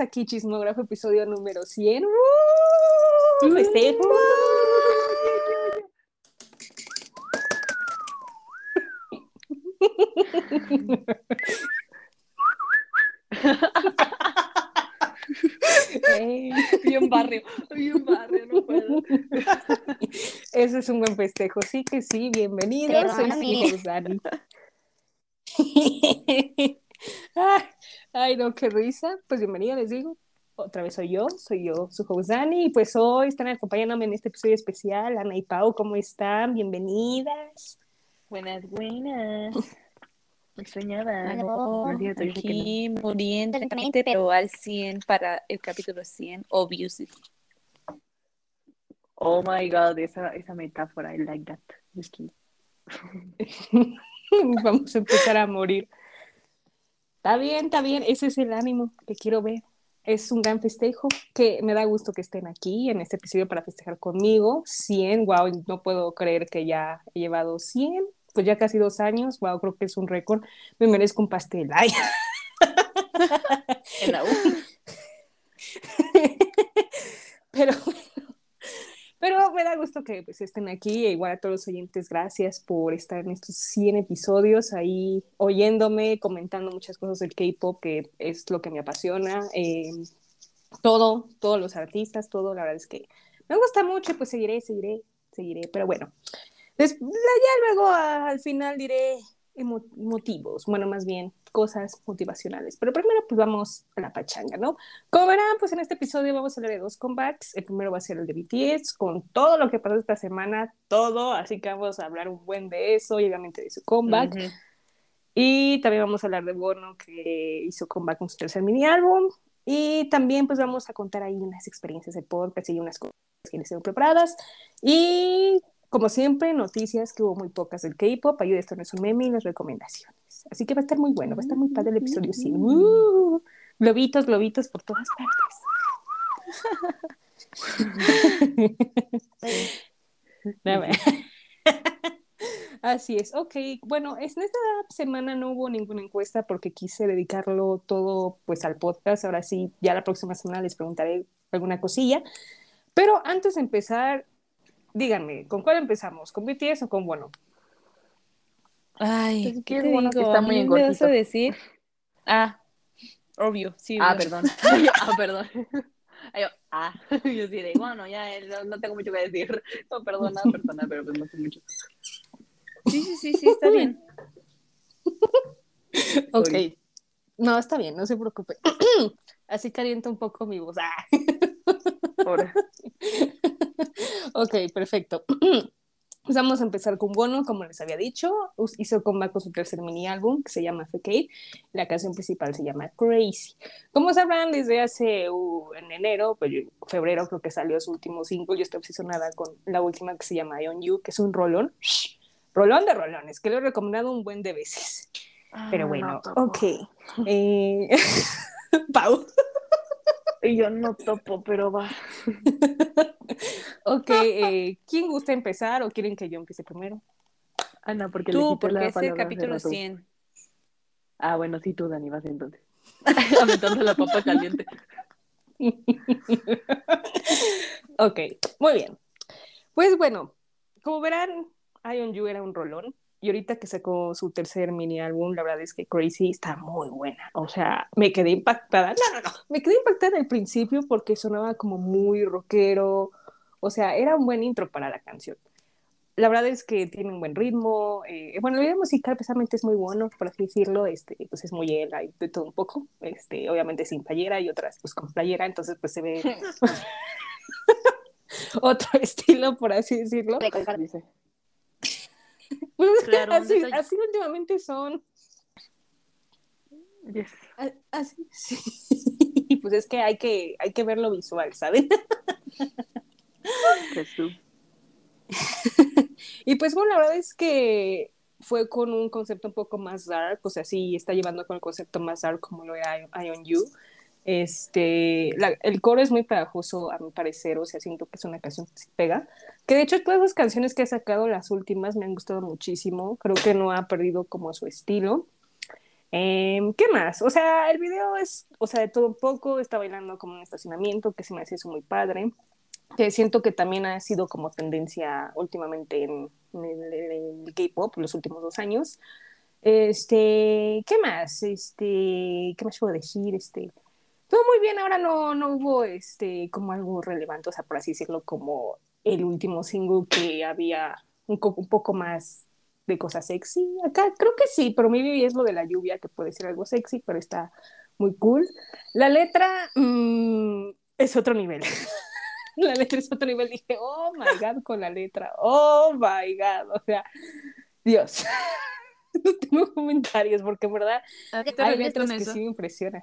Bienvenidos aquí, Chismógrafo, episodio número 100. ¡Uh! ¡Festejo! bien barrio, bien barrio, no puedo. Ese es un buen festejo, sí que sí, bienvenidos. Soy Dani. Ay, no, qué risa. Pues bienvenido, les digo. Otra vez soy yo, soy yo, su host Dani, y pues hoy están acompañándome en este episodio especial. Ana y Pau, ¿cómo están? Bienvenidas. Buenas, buenas. Extrañada. aquí muriendo, pero al 100 para el capítulo 100, obviously. Oh my god, esa, esa metáfora, I like that. Vamos a empezar a morir. Está bien, está bien, ese es el ánimo que quiero ver. Es un gran festejo que me da gusto que estén aquí en este episodio para festejar conmigo. 100, wow, no puedo creer que ya he llevado 100, pues ya casi dos años, wow, creo que es un récord. Me merezco un pastel. Ay. Pero pero me da gusto que pues, estén aquí. E igual a todos los oyentes, gracias por estar en estos 100 episodios ahí oyéndome, comentando muchas cosas del K-pop, que es lo que me apasiona. Eh, todo, todos los artistas, todo, la verdad es que me gusta mucho, pues seguiré, seguiré, seguiré. Pero bueno, ya luego al final diré motivos, bueno, más bien cosas motivacionales. Pero primero, pues vamos a la pachanga, ¿no? Como verán, pues en este episodio vamos a hablar de dos comebacks. El primero va a ser el de BTS, con todo lo que pasó esta semana, todo, así que vamos a hablar un buen de eso y obviamente de su comeback. Y también vamos a hablar de Bono, que hizo comeback con su tercer mini álbum. Y también, pues vamos a contar ahí unas experiencias de podcast y unas cosas que les tengo preparadas. Y como siempre, noticias que hubo muy pocas del K-pop, ayuda, esto no es un meme y las recomendaciones. Así que va a estar muy bueno, va a estar muy padre el episodio 100. Uh, globitos, globitos por todas partes. Así es, ok. Bueno, en esta semana no hubo ninguna encuesta porque quise dedicarlo todo pues al podcast. Ahora sí, ya la próxima semana les preguntaré alguna cosilla. Pero antes de empezar, díganme, ¿con cuál empezamos? ¿Con BTS o con Bueno? Ay, ¿qué, te bueno digo? Que está muy ¿Me vas a decir? Ah, obvio, sí. Ah, perdón. ah, perdón. Yo, ah, yo sí de, bueno, ya no, tengo mucho que decir. No, perdona, perdona, pero pues no sé mucho. Sí, sí, sí, sí, está bien. ok. No, está bien, no se preocupe. Así calienta un poco mi voz. Ah. Ahora. ok, perfecto. Pues vamos a empezar con Bono, como les había dicho. Hizo comeback con su tercer mini álbum que se llama Fake La canción principal se llama Crazy. Como sabrán, desde hace uh, en enero, pues, febrero creo que salió su último single. Yo estoy obsesionada con la última que se llama I On You, que es un rolón. Rolón de rolones, que lo he recomendado un buen de veces. Pero ah, bueno, ok. Eh... Pau. Y yo no topo, pero va. ok, eh, ¿quién gusta empezar o quieren que yo empiece primero? Ana, porque tú, porque es el capítulo 100. Ah, bueno, sí, tú, Dani, vas entonces. Aumentando la papa caliente. ok, muy bien. Pues bueno, como verán, Ion You era un rolón. Y ahorita que sacó su tercer mini álbum, la verdad es que Crazy está muy buena. O sea, me quedé impactada. No, no, no. Me quedé impactada al principio porque sonaba como muy rockero. O sea, era un buen intro para la canción. La verdad es que tiene un buen ritmo. Eh, bueno, el video musical precisamente es muy bueno, por así decirlo. Este, pues es muy él, hay de todo un poco. Este, obviamente sin playera y otras pues con playera, entonces pues se ve otro estilo, por así decirlo. Dice. Claro, así, así, últimamente son. Así, sí. Pues es que hay que, hay que verlo visual, ¿saben? y pues bueno, la verdad es que fue con un concepto un poco más dark, o sea, sí está llevando con el concepto más dark como lo era I On You. Este, el coro es muy pegajoso a mi parecer, o sea, siento que es una canción que se pega. Que de hecho todas las canciones que ha sacado, las últimas, me han gustado muchísimo. Creo que no ha perdido como su estilo. Em, ¿Qué más? O sea, el video es, o sea, de todo un poco, está bailando como un estacionamiento, que se me hace eso muy padre, que siento que también ha sido como tendencia últimamente en, el, el K-pop los últimos dos años. Este, ¿qué más? Este, ¿qué más puedo decir? Este, todo muy bien, ahora no, no hubo este, como algo relevante, o sea, por así decirlo, como el último single que había un, un poco más de cosas sexy. Acá creo que sí, pero maybe es lo de la lluvia, que puede ser algo sexy, pero está muy cool. La letra mm, es otro nivel. la letra es otro nivel. Dije, oh my god, con la letra. Oh my god. O sea, Dios. no tengo comentarios porque en verdad ¿A qué te hay letras que eso? sí me impresionan.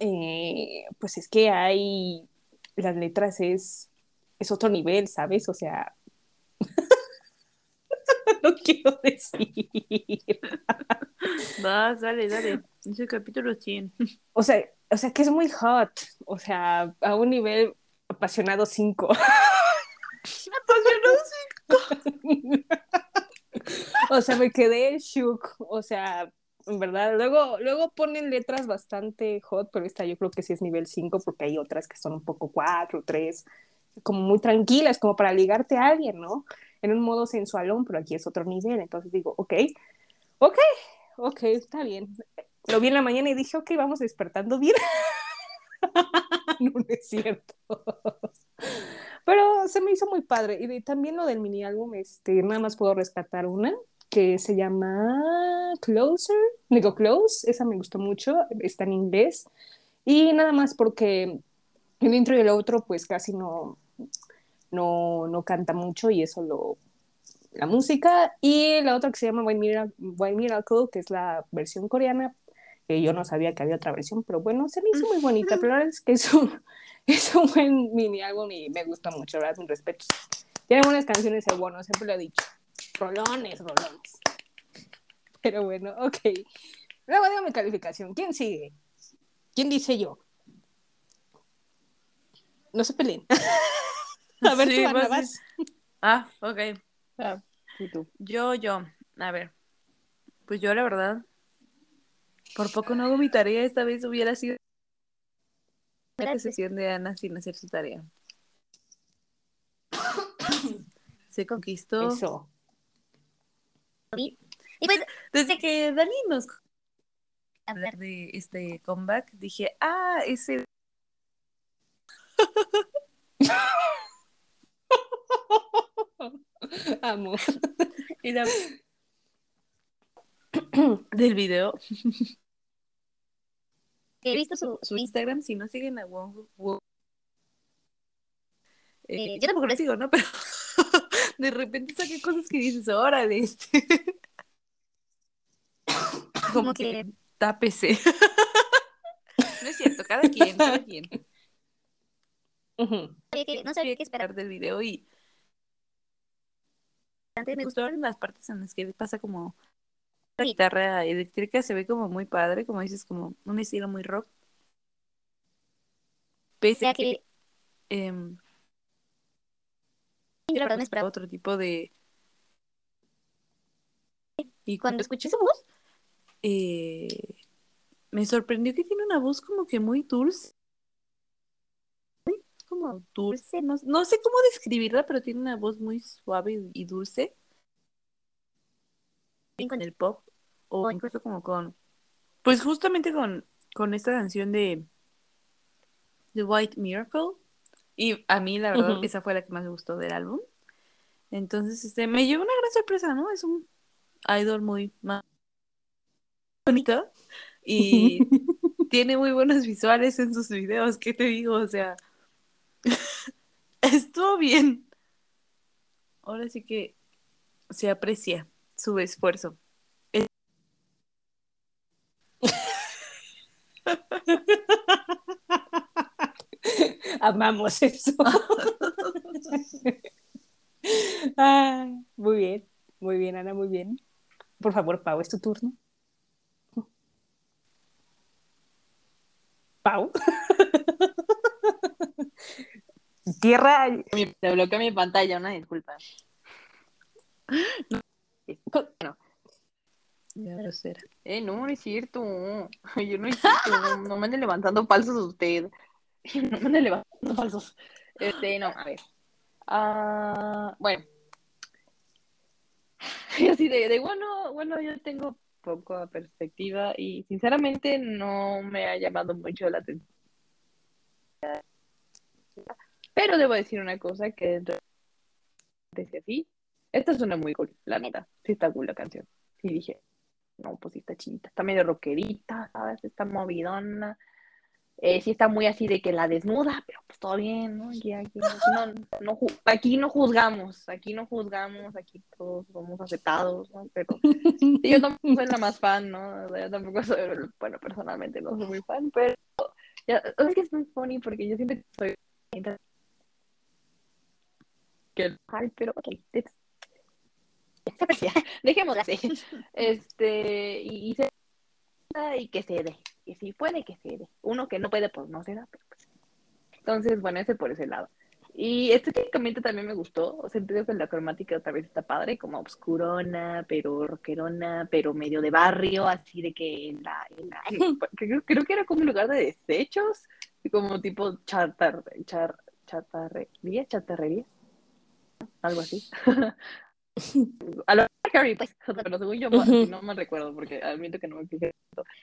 Eh, pues es que hay, las letras es, es otro nivel, ¿sabes? O sea, no quiero decir. Vas, dale, dale. Es el capítulo 100. O sea, o sea, que es muy hot, o sea, a un nivel apasionado 5. o sea, me quedé shook, o sea, verdad, luego, luego ponen letras bastante hot, pero esta yo creo que sí es nivel 5 porque hay otras que son un poco 4, 3, como muy tranquilas, como para ligarte a alguien, ¿no? En un modo sensualón, pero aquí es otro nivel, entonces digo, ok, ok, ok, está bien. Lo vi en la mañana y dije, ok, vamos despertando bien. no, no es cierto. Pero se me hizo muy padre. Y también lo del mini álbum, este, nada más puedo rescatar una que se llama Closer, digo Close, esa me gustó mucho, está en inglés. Y nada más porque el intro y el otro, pues casi no, no, no canta mucho y eso lo, la música. Y la otra que se llama White Miracle, White Miracle, que es la versión coreana, que yo no sabía que había otra versión, pero bueno, se me hizo muy bonita. Pero es que es un, es un buen mini álbum y me gusta mucho, ¿verdad? Mis respetos. Tiene buenas canciones, el bueno, siempre lo he dicho. Rolones, rolones. Pero bueno, ok. Luego digo mi calificación. ¿Quién sigue? ¿Quién dice yo? No se peleen. A ver, Sí, tú, Ana, vas, vas. Ah, ok. Ah, y tú. Yo, yo. A ver. Pues yo, la verdad, por poco no hago mi tarea. Esta vez hubiera sido la sesión de Ana sin hacer su tarea. Se conquistó. Eso. Y pues, desde que Dani nos hablar de este comeback, dije, ah, ese Amo. era del video. He visto su, su Instagram, si no siguen a Wong, Wong- eh, yo tampoco lo sigo, ¿no? Pero de repente saqué cosas que dices, de este. Como que tápese. No es cierto, cada quien, cada quien. Sabía que- no sabía qué esperar del video y antes me gustaron las partes en las que pasa como la guitarra eléctrica se ve como muy padre, como dices, como un estilo muy rock. Pese a que em, yo la verdad me esperaba otro tipo de y cuando escuché su voz eh, me sorprendió que tiene una voz como que muy dulce como dulce, no, no sé cómo describirla, pero tiene una voz muy suave y dulce. Bien con el pop, o incluso como con, pues justamente con, con esta canción de The White Miracle. Y a mí, la verdad, esa fue la que más me gustó del álbum. Entonces, este, me llevó una gran sorpresa, ¿no? Es un idol muy más bonito y tiene muy buenos visuales en sus videos, ¿qué te digo? O sea, estuvo bien. Ahora sí que se aprecia su esfuerzo. Amamos eso. Ah, muy bien, muy bien, Ana, muy bien. Por favor, Pau, es tu turno. Pau. Tierra. Se bloqueó mi pantalla, una disculpa. Ya grosera. Eh, no, no es cierto. Yo no es cierto. No, no me ande levantando falsos usted. No me levantando falsos. Este, no, a ver. Ah, bueno. Y así de, de, bueno, bueno, yo tengo poca perspectiva y sinceramente no me ha llamado mucho la atención. Pero debo decir una cosa que dentro de así, esta suena muy cool, la neta. Sí está cool la canción. Y dije, no, pues sí está chida. Está medio rockerita, ¿sabes? Está movidona. Eh, sí está muy así de que la desnuda, pero pues todo bien, ¿no? Aquí, aquí, no, no, aquí no juzgamos, aquí no juzgamos, aquí todos somos aceptados, ¿no? Pero yo tampoco soy la más fan, ¿no? Yo tampoco soy, bueno, personalmente no soy muy fan, pero ya, es que es muy funny porque yo siempre soy que ay, pero ok, dejémosla así. Este, y, y se y que se dé. Y si puede, que se dé. Uno que no puede, pues no se da. Pero pues. Entonces, bueno, ese por ese lado. Y estéticamente también me gustó. O sea, entiendo que la cromática otra vez está padre, como obscurona, pero rockerona, pero medio de barrio, así de que en la. En la creo, creo, que era como un lugar de desechos, como tipo chatar, char, chatarrería, chatarrería, algo así. A lo Harry, pues, pero según yo no me recuerdo porque admito que no me fijé.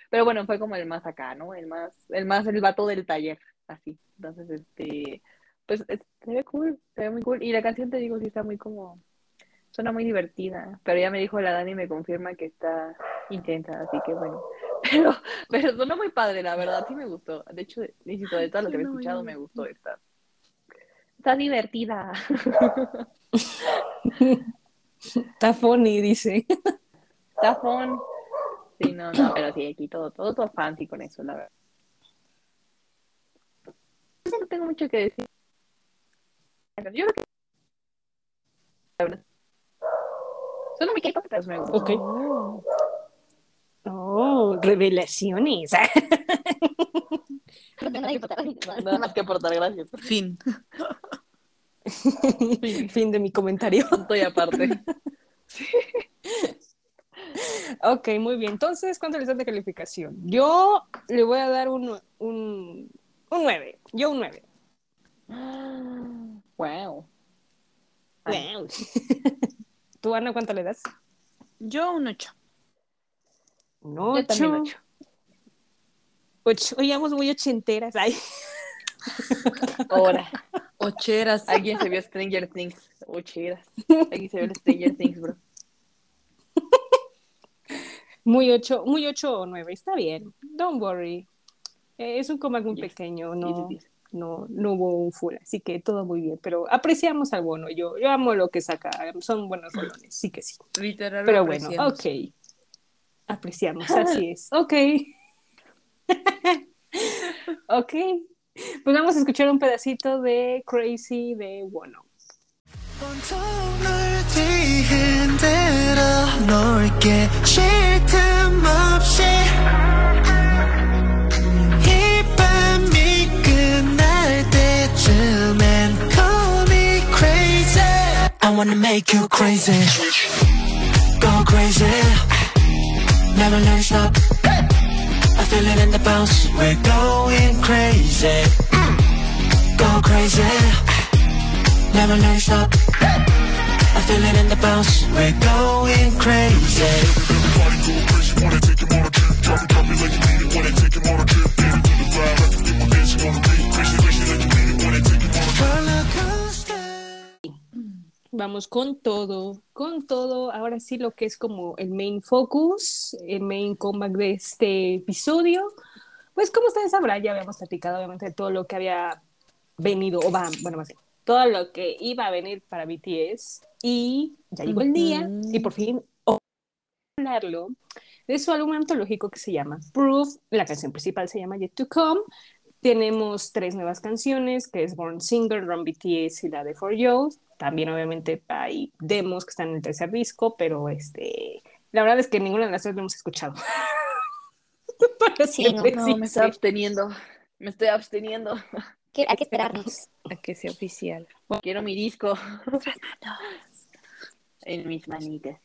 Pero bueno, fue como el más acá, ¿no? El más, el más, el vato del taller, así. Entonces, este, pues se ve cool, se ve muy cool. Y la canción, te digo, sí está muy como, suena muy divertida. Pero ya me dijo la Dani me confirma que está intensa, así que bueno. Pero, pero suena muy padre, la verdad, sí me gustó. De hecho, insisto, de todo lo que he escuchado, me gustó esta. Está divertida. Está funny, dice. Está fun. Sí, no, no, pero sí, aquí todo, todo, todo fancy con eso, la verdad. No tengo mucho que decir. Yo creo que. La verdad. Solo me quedo, pero me gusta. Ok. Oh, revelaciones. Nada más que aportar, gracias. Fin. fin de mi comentario. Estoy aparte. Sí. Ok, muy bien. Entonces, ¿cuánto les dan de calificación? Yo le voy a dar un, un, un 9. Yo un 9. Wow. Wow. ¿Tú, Ana, cuánto le das? Yo un 8. Un 8. Yo también 8. 8. Oíamos muy ochenteras. Ay. Ahora. Ocheras. Alguien se vio Stranger Things. Ocheras. Alguien se vio Stranger Things, bro. Muy ocho, muy ocho o nueve, está bien. Don't worry. Eh, es un coma muy pequeño, no, no, no hubo un full, así que todo muy bien. Pero apreciamos al bono. Yo, yo amo lo que saca. Son buenos balones, sí que sí. Literal. Pero bueno, ok. Apreciamos, así es. Ok. ok. Pues vamos a escuchar un pedacito de Crazy de Bono. I wanna make you crazy. Go crazy. Never let stop I feel it in the bounce We're going crazy. Go crazy. Never let it stop I feel it in the bounce We're going crazy. Everybody go crazy Wanna take him on a trip. Drop it, drop it like you mean it Wanna take him on a Vamos con todo, con todo. Ahora sí lo que es como el main focus, el main comeback de este episodio. Pues como ustedes sabrán, ya habíamos platicado obviamente de todo lo que había venido, o va, bueno, más bien, todo lo que iba a venir para BTS. Y ya llegó el día, y por fin hablarlo de su álbum antológico que se llama Proof. La canción principal se llama Yet to Come. Tenemos tres nuevas canciones, que es Born Singer, Run BTS y la de For You. También obviamente hay demos que están en el tercer disco, pero este, la verdad es que ninguna de las tres lo hemos escuchado. sí, no, no, me estoy absteniendo. Me estoy absteniendo. Hay que esperarnos a que sea oficial. Quiero mi disco en mis manitas.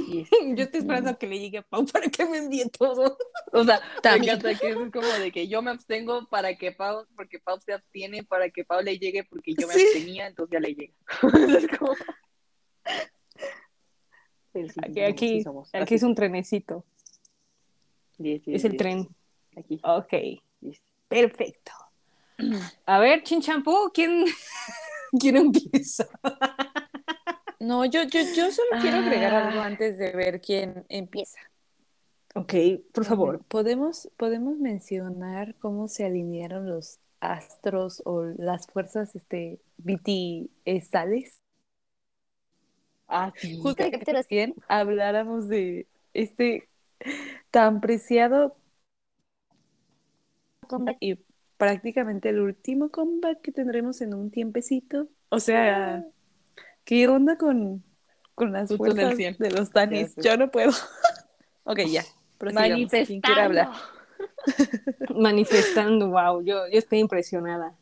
Yo estoy esperando a que le llegue a Pau para que me envíe todo. O sea, me También. encanta que es como de que yo me abstengo para que Pau, porque Pau se abstiene, para que Pau le llegue, porque yo me Sí. abstenía, entonces ya le llega. es como... Sí, Aquí, aquí, somos, aquí es un trenecito. Es el tren. Aquí. Ok, perfecto. A ver, Chinchampú, ¿quién, ¿quién empieza? No, yo, yo, yo solo quiero agregar Ah. algo antes de ver quién empieza. Ok, por favor. ¿Podemos, podemos mencionar cómo se alinearon los astros o las fuerzas este, BTSales? Ah, sí. Justo en el capítulo 100 habláramos de este tan preciado comeback y prácticamente el último comeback que tendremos en un tiempecito. O sea, ¿qué onda con, con las el fuerzas 100. de los Tanis? Yo no puedo. ok, ya. prosigamos. ¿Quién quiere hablar? Manifestando, wow, yo, yo estoy impresionada.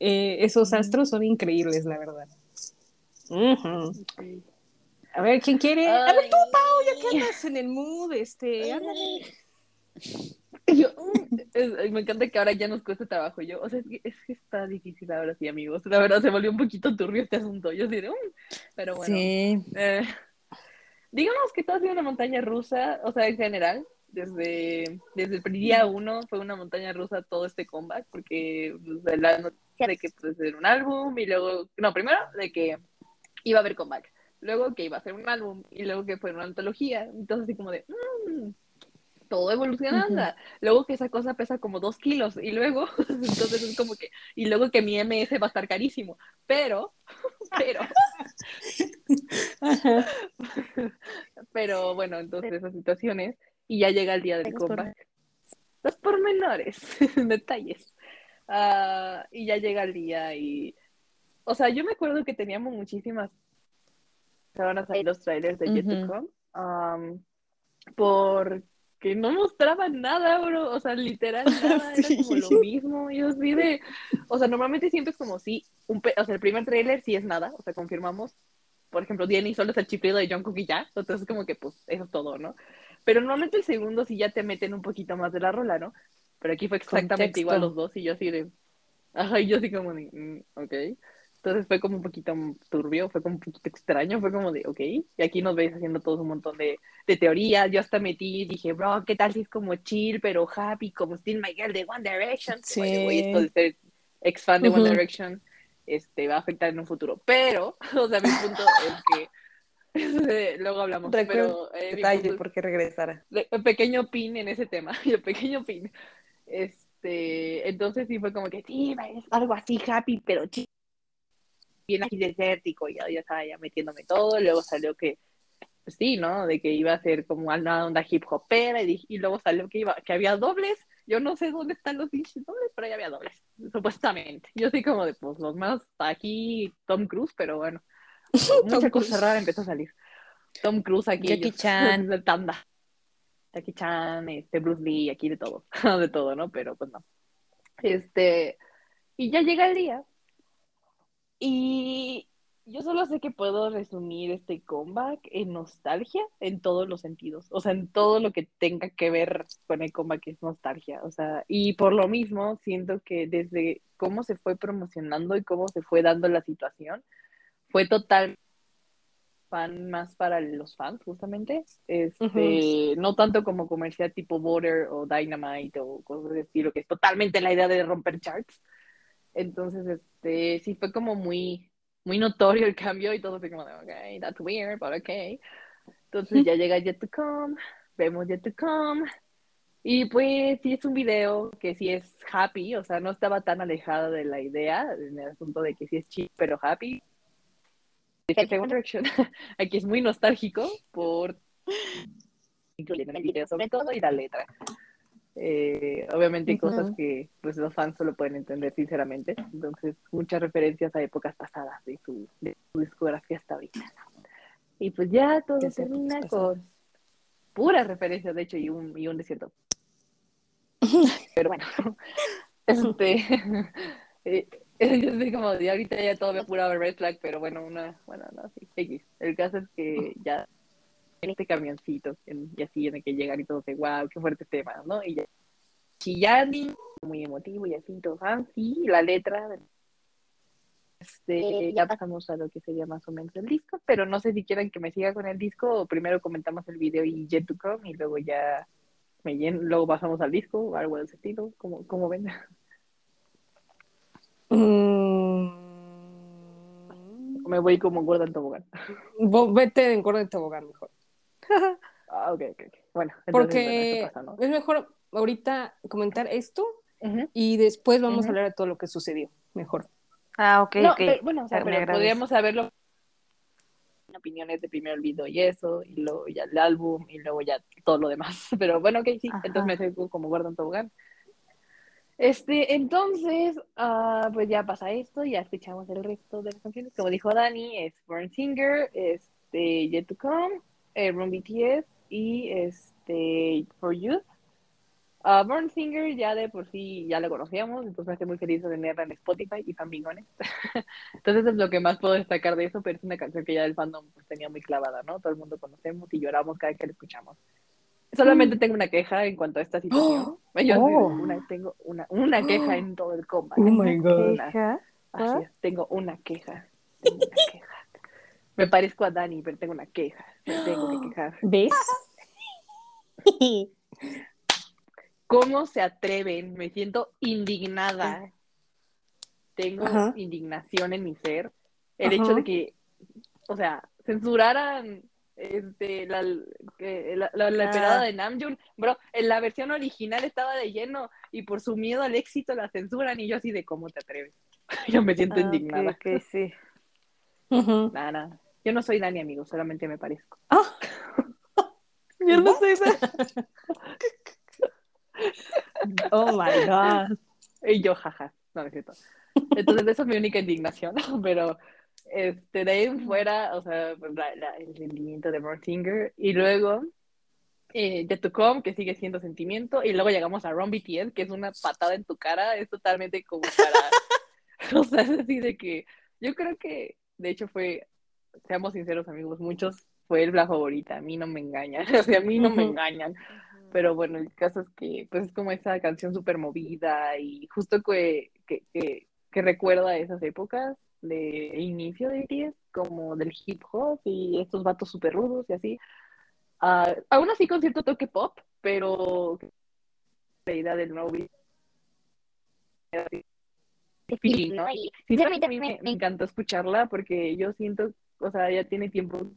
Eh, esos astros son increíbles, la verdad. A ver, ¿quién quiere? A ver, Ay. tú, Pau, ya que andas en el mood, este, ándale. Yo, mm, es- me encanta que ahora ya nos cuesta trabajo. Yo, o sea, es que, es que está difícil ahora sí, amigos. La verdad, se volvió un poquito turbio este asunto. Yo diré, pero bueno. Sí. Eh, digamos que todo ha sido una montaña rusa, o sea, en general, desde, desde el día uno fue una montaña rusa todo este comeback, porque pues, la noticia de que pues, era un álbum y luego, no, primero de que iba a haber comeback, luego que iba a ser un álbum y luego que fue una antología, entonces así como de, mm, todo evolucionando, luego que esa cosa pesa como dos kilos y luego, entonces es como que, y luego que mi MS va a estar carísimo, pero, pero. Pero bueno, entonces esas situaciones y ya llega el día del por- comeback. Los pormenores, detalles. Ah, y ya llega el día y... O sea, yo me acuerdo que teníamos muchísimas... Estaban a salir los trailers de Yet to Ujú. Come, am, porque no mostraban nada, bro. O sea, literal nada, era como lo Sí. mismo. Yo así de... O sea, normalmente siempre es como si... Un pe- o sea, el primer trailer sí es nada, o sea, confirmamos por ejemplo, Diany solo es el chiflido de Jungkook y ya, entonces como que pues eso es todo, ¿no? Pero normalmente el segundo sí ya te meten un poquito más de la rola, ¿no? Pero aquí fue exactamente Contexto. igual los dos y yo así de, ajá, y yo así como de, mm, ok. Entonces fue como un poquito turbio, fue como un poquito extraño, fue como de, ok. Y aquí nos veis haciendo todos un montón de, de teorías, yo hasta metí y dije, bro, ¿qué tal si es como chill, pero happy, como Still My Girl de One Direction? Sí. Oye, esto de ser ex fan de One. Direction este, va a afectar en un futuro. Pero, o sea, mi punto es que luego hablamos, Recuerdo pero eh, Detalle, porque regresara. un pequeño pin en ese tema, el pequeño pin. Este, entonces sí fue como que sí, es algo así happy, pero chi- bien así desértico, ya, ya estaba ya metiéndome todo, luego salió que pues sí, ¿no? De que iba a ser como una onda hip hopera y, y luego salió que iba, que había dobles. Yo no sé dónde están los pinches dobles, pero ya había dobles, supuestamente. Yo sí como de pues los más aquí Tom Cruise, pero bueno. Mucha cosa rara empezó a salir. Tom Cruise aquí. Jackie ellos, Chan. de tanda. Jackie Chan, este, Bruce Lee, aquí de todo, de todo, ¿no? Pero pues no. Este, y ya llega el día. Y yo solo sé que puedo resumir este comeback en nostalgia en todos los sentidos. O sea, en todo lo que tenga que ver con el comeback es nostalgia. O sea, y por lo mismo siento que desde cómo se fue promocionando y cómo se fue dando la situación, fue total fan más para los fans, justamente. Este, no tanto como comercial tipo Border o Dynamite o cosas de estilo, que es totalmente la idea de romper charts. Entonces, este, sí fue como muy, muy notorio el cambio y todo fue como de, ok, that's weird, but ok. Entonces ya llega Yet to Come, vemos Yet to Come. Y pues sí es un video que sí es happy, o sea, no estaba tan alejada de la idea, en el asunto de que sí es chill, pero happy. Aquí es muy nostálgico por incluyendo en el video sobre todo y la letra. Eh, obviamente hay cosas Ujú. que pues los fans solo pueden entender sinceramente. Entonces, muchas referencias a épocas pasadas de su, de su discografía hasta ahorita. Y pues ya todo ¿Qué termina con puras referencias, de hecho, y un, y un desierto. Pero bueno, este, eh, yo estoy como, de ahorita ya todo me pura red flag, pero bueno, una, bueno, no, sí, X. El caso es que ya en este camioncito, en- y así en el que llegan y todos de wow, qué fuerte tema, ¿no? Y ya, chillando, muy emotivo y así, todo fancy, la letra. Este, ya pasamos a lo que sería más o menos el disco, pero no sé si quieren que me siga con el disco o primero comentamos el video y Jet to Come y luego ya me lleno, luego pasamos al disco o algo de ese estilo, como, como ven. Mm, Me voy como gorda en tobogán. vo- vete en gordo de tobogán mejor. Ah, ok, ok, ok. Bueno, entonces, Porque bueno, eso pasa, ¿no? es mejor ahorita comentar esto y después vamos a hablar de todo lo que sucedió. Mejor. Ah, ok, No, ok. pero, bueno, o sea, pero podríamos saberlo opiniones de primero el video y eso, y luego ya el álbum, y luego ya todo lo demás. Pero bueno, ok, sí, Ajá. entonces me sigo como guardo en tobogán. Este, entonces, ah, pues ya pasa esto, ya escuchamos el resto de las canciones. Como dijo Dani, es Born Singer, este, Yet to Come, eh, Run BTS y este, For Youth. Ah, Born Singer ya de por sí ya lo conocíamos, entonces me hace muy feliz de tenerla en Spotify y Fanbigones. entonces es lo que más puedo destacar de eso, pero es una canción que ya el fandom pues, tenía muy clavada, ¿no? Todo el mundo conocemos y lloramos cada vez que la escuchamos. Solamente tengo una queja en cuanto a esta situación. Yo Oh. una, tengo una, una queja en todo el coma. Oh my God. Una. Queja. Así es, tengo una queja. Tengo una queja. Me parezco a Dani, pero tengo una queja. Me tengo que quejar. ¿Ves? ¿Cómo se atreven? Me siento indignada. Tengo Ajá. indignación en mi ser. El Ajá. hecho de que, o sea, censuraran este, la, la, la, la Ah. esperada de Namjoon. Bro, en la versión original estaba de lleno y por su miedo al éxito la censuran y yo así de cómo te atreves. yo me siento Ah, indignada. ok, ok, sí. Nada, nada. Yo no soy Dani, amigo, solamente me parezco. Ah, Yo no sé esa. oh my God. Y yo, jaja, no, no es cierto. Entonces, esa es mi única indignación, pero este, de ahí fuera, o sea, la- la- el sentimiento de Born Singer, y luego eh, Yet to Come, que sigue siendo sentimiento, y luego llegamos a Run BTS, que es una patada en tu cara, es totalmente como para, o sea, es así de que, yo creo que, de hecho fue, seamos sinceros amigos, muchos fue el la favorita, a mí no me engañan, o sea, a mí no me engañan, pero bueno, el caso es que pues es como esa canción súper movida y justo que, que, que, que recuerda esas épocas de inicio de BTS, como del hip hop y estos vatos súper rudos y así. Ah, aún así con cierto toque pop, pero la idea del nuevo feeling, ¿no? Y sinceramente a mí me, me encantó escucharla porque yo siento, o sea, ya tiene tiempo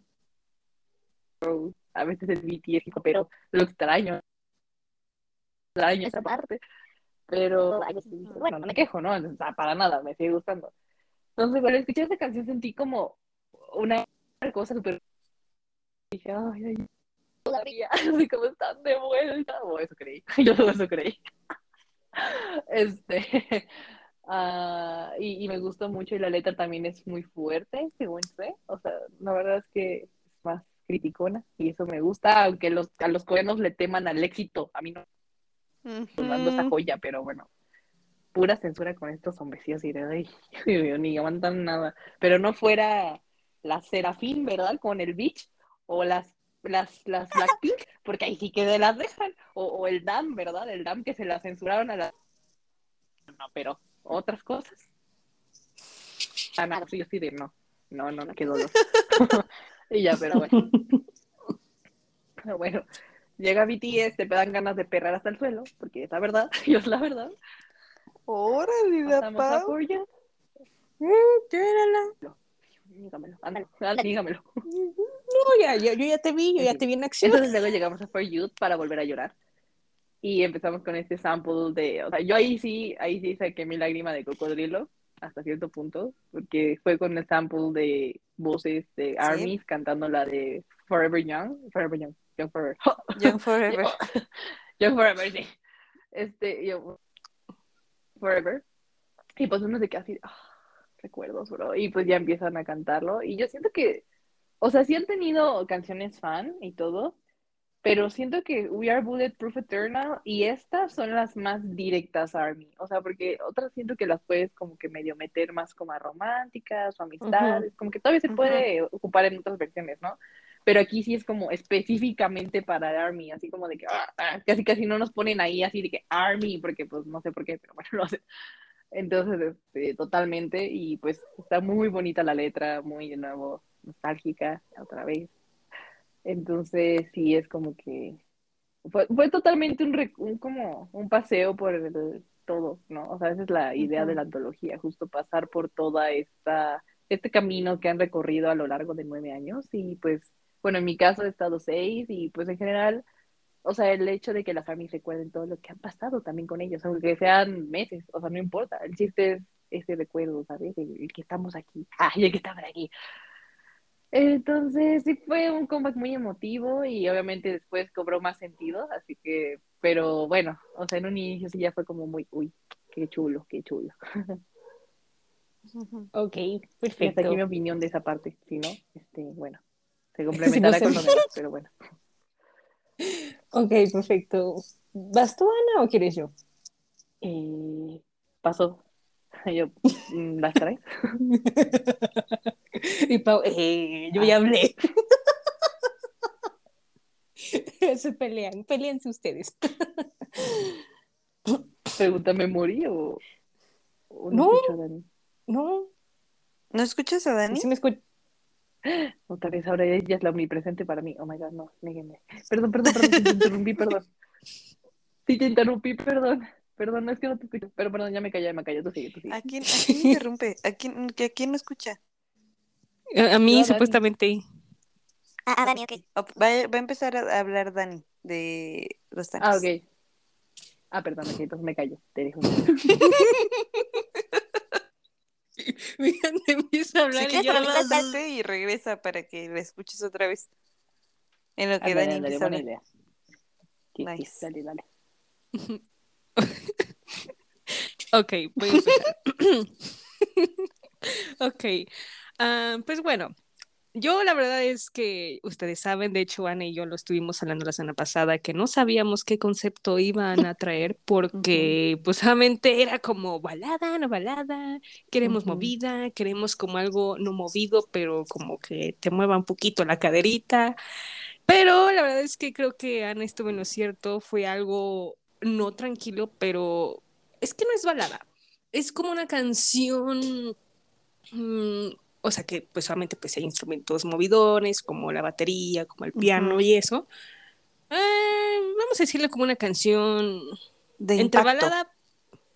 a veces el BTS, pero lo extraño. Extraño esa parte. Pero, bueno, no me quejo, ¿no? O sea, para nada, me sigue gustando. Entonces, cuando escuché esta canción sentí como una cosa súper... Dije, ay, ay, todavía, así como están de vuelta. O eso creí, yo eso creí. Este... ah, y, y me gustó mucho y la letra también es muy fuerte, según sé. O sea, la verdad es que es más criticona y eso me gusta, aunque los, a los coreanos le teman al éxito. A mí no me mando esa joya, pero bueno. Pura censura con estos hombrecillos y de ay, Dios mío, ni aguantan nada. Pero no fuera la Serafín, ¿verdad? Con el Beach, o las las, las Blackpink, porque ahí sí que de las dejan, o, o el DAM, ¿verdad? El DAM que se la censuraron a la... No, pero otras cosas. Ah, no, sí, yo sí de no, no, no, qué dolor. y ya, pero bueno. Pero bueno, llega BTS, te dan ganas de perrar hasta el suelo, porque es la verdad, y es la verdad. Órale, la Pasamos a Pau. por you. Llórala. Dígamelo, ándale, dígamelo. No, ya, ya- yo ya te vi, yo ya te vi en acción. Entonces luego llegamos a For Youth para volver a llorar. Y empezamos con este sample de, o sea, yo ahí sí, ahí sí saqué mi lágrima de cocodrilo hasta cierto punto, porque fue con el sample de voces de Armies cantando la de Forever Young, Forever Young, Young Forever. Young Forever. Young Forever, sí. Este, yo, Forever. Y pues uno se queda así, ah, recuerdos, bro. Y pues ya empiezan a cantarlo. Y yo siento que, o sea, sí han tenido canciones fan y todo, pero siento que We Are Bulletproof Eternal y estas son las más directas a Army. O sea, porque otras siento que las puedes como que medio meter más como a románticas o amistades, como que todavía se puede ocupar en otras versiones, ¿no? pero aquí sí es como específicamente para Army, así como de que ah, ah, casi casi no nos ponen ahí así de que Army, porque pues no sé por qué, pero bueno, lo hacen. Entonces, este, totalmente, y pues está muy bonita la letra, muy de nuevo nostálgica, otra vez. Entonces, sí, es como que fue, fue totalmente un, un, como un paseo por el, todo, ¿no? O sea, esa es la idea de la antología, justo pasar por toda esta, este camino que han recorrido a lo largo de nueve años y pues, bueno, en mi caso he estado seis y pues en general, o sea, el hecho de que las familias recuerden todo lo que han pasado también con ellos, aunque sean meses, o sea, no importa, el chiste es ese recuerdo, ¿sabes? El, que estamos aquí, ah, el que estamos aquí. Entonces, sí fue un comeback muy emotivo y obviamente después cobró más sentido, así que, pero bueno, o sea, en un inicio sí ya fue como muy, uy, qué chulo, qué chulo. Ok, perfecto. Hasta aquí mi opinión de esa parte, si no, este, bueno, se complementará con lo demás, pero bueno. Ok, perfecto. ¿Vas tú, Ana, o quieres yo? Eh, paso. Yo, mm, ¿las traes? y Pau, eh, yo ya hablé. Se pelean, peleense ustedes. Pregúntame, ¿morí o, o no? No, Dani? no. ¿No escuchas a Dani? Sí me escucho. Otra vez, ahora ella es la omnipresente para mí. Oh my god, no, néguenme. Perdón, perdón, perdón, te interrumpí, perdón. Sí, te interrumpí, perdón. Perdón, es que no te escucho. Pero perdón, ya me callé, me callé. Tú sigue, tú sigue. ¿A quién, a quién interrumpe? ¿A quién, ¿A quién no escucha? A, a mí, no, supuestamente. Ah, a Dani, ok. Va, va, a empezar a hablar Dani de los tanos. Ah, ok. Ah, perdón, ok, entonces me callo. Te dejo. Mira, empieza a hablar si y yo lo y regresa para que la escuches otra vez. En lo que Dani empieza a hablar. Idea. Nice. Dale, dale. ok, voy a empezar. ok, uh, pues bueno, yo la verdad es que ustedes saben, de hecho Ana y yo lo estuvimos hablando la semana pasada, que no sabíamos qué concepto iban a traer porque uh -huh. pues solamente era como balada, no balada, queremos uh -huh. movida, queremos como algo no movido, pero como que te mueva un poquito la caderita. Pero la verdad es que creo que Ana estuvo en lo cierto, fue algo no tranquilo, pero es que no es balada, es como una canción... Mmm, o sea que pues solamente pues hay instrumentos movidones como la batería, como el piano uh -huh. y eso. Eh, vamos a decirle como una canción de entre impacto. balada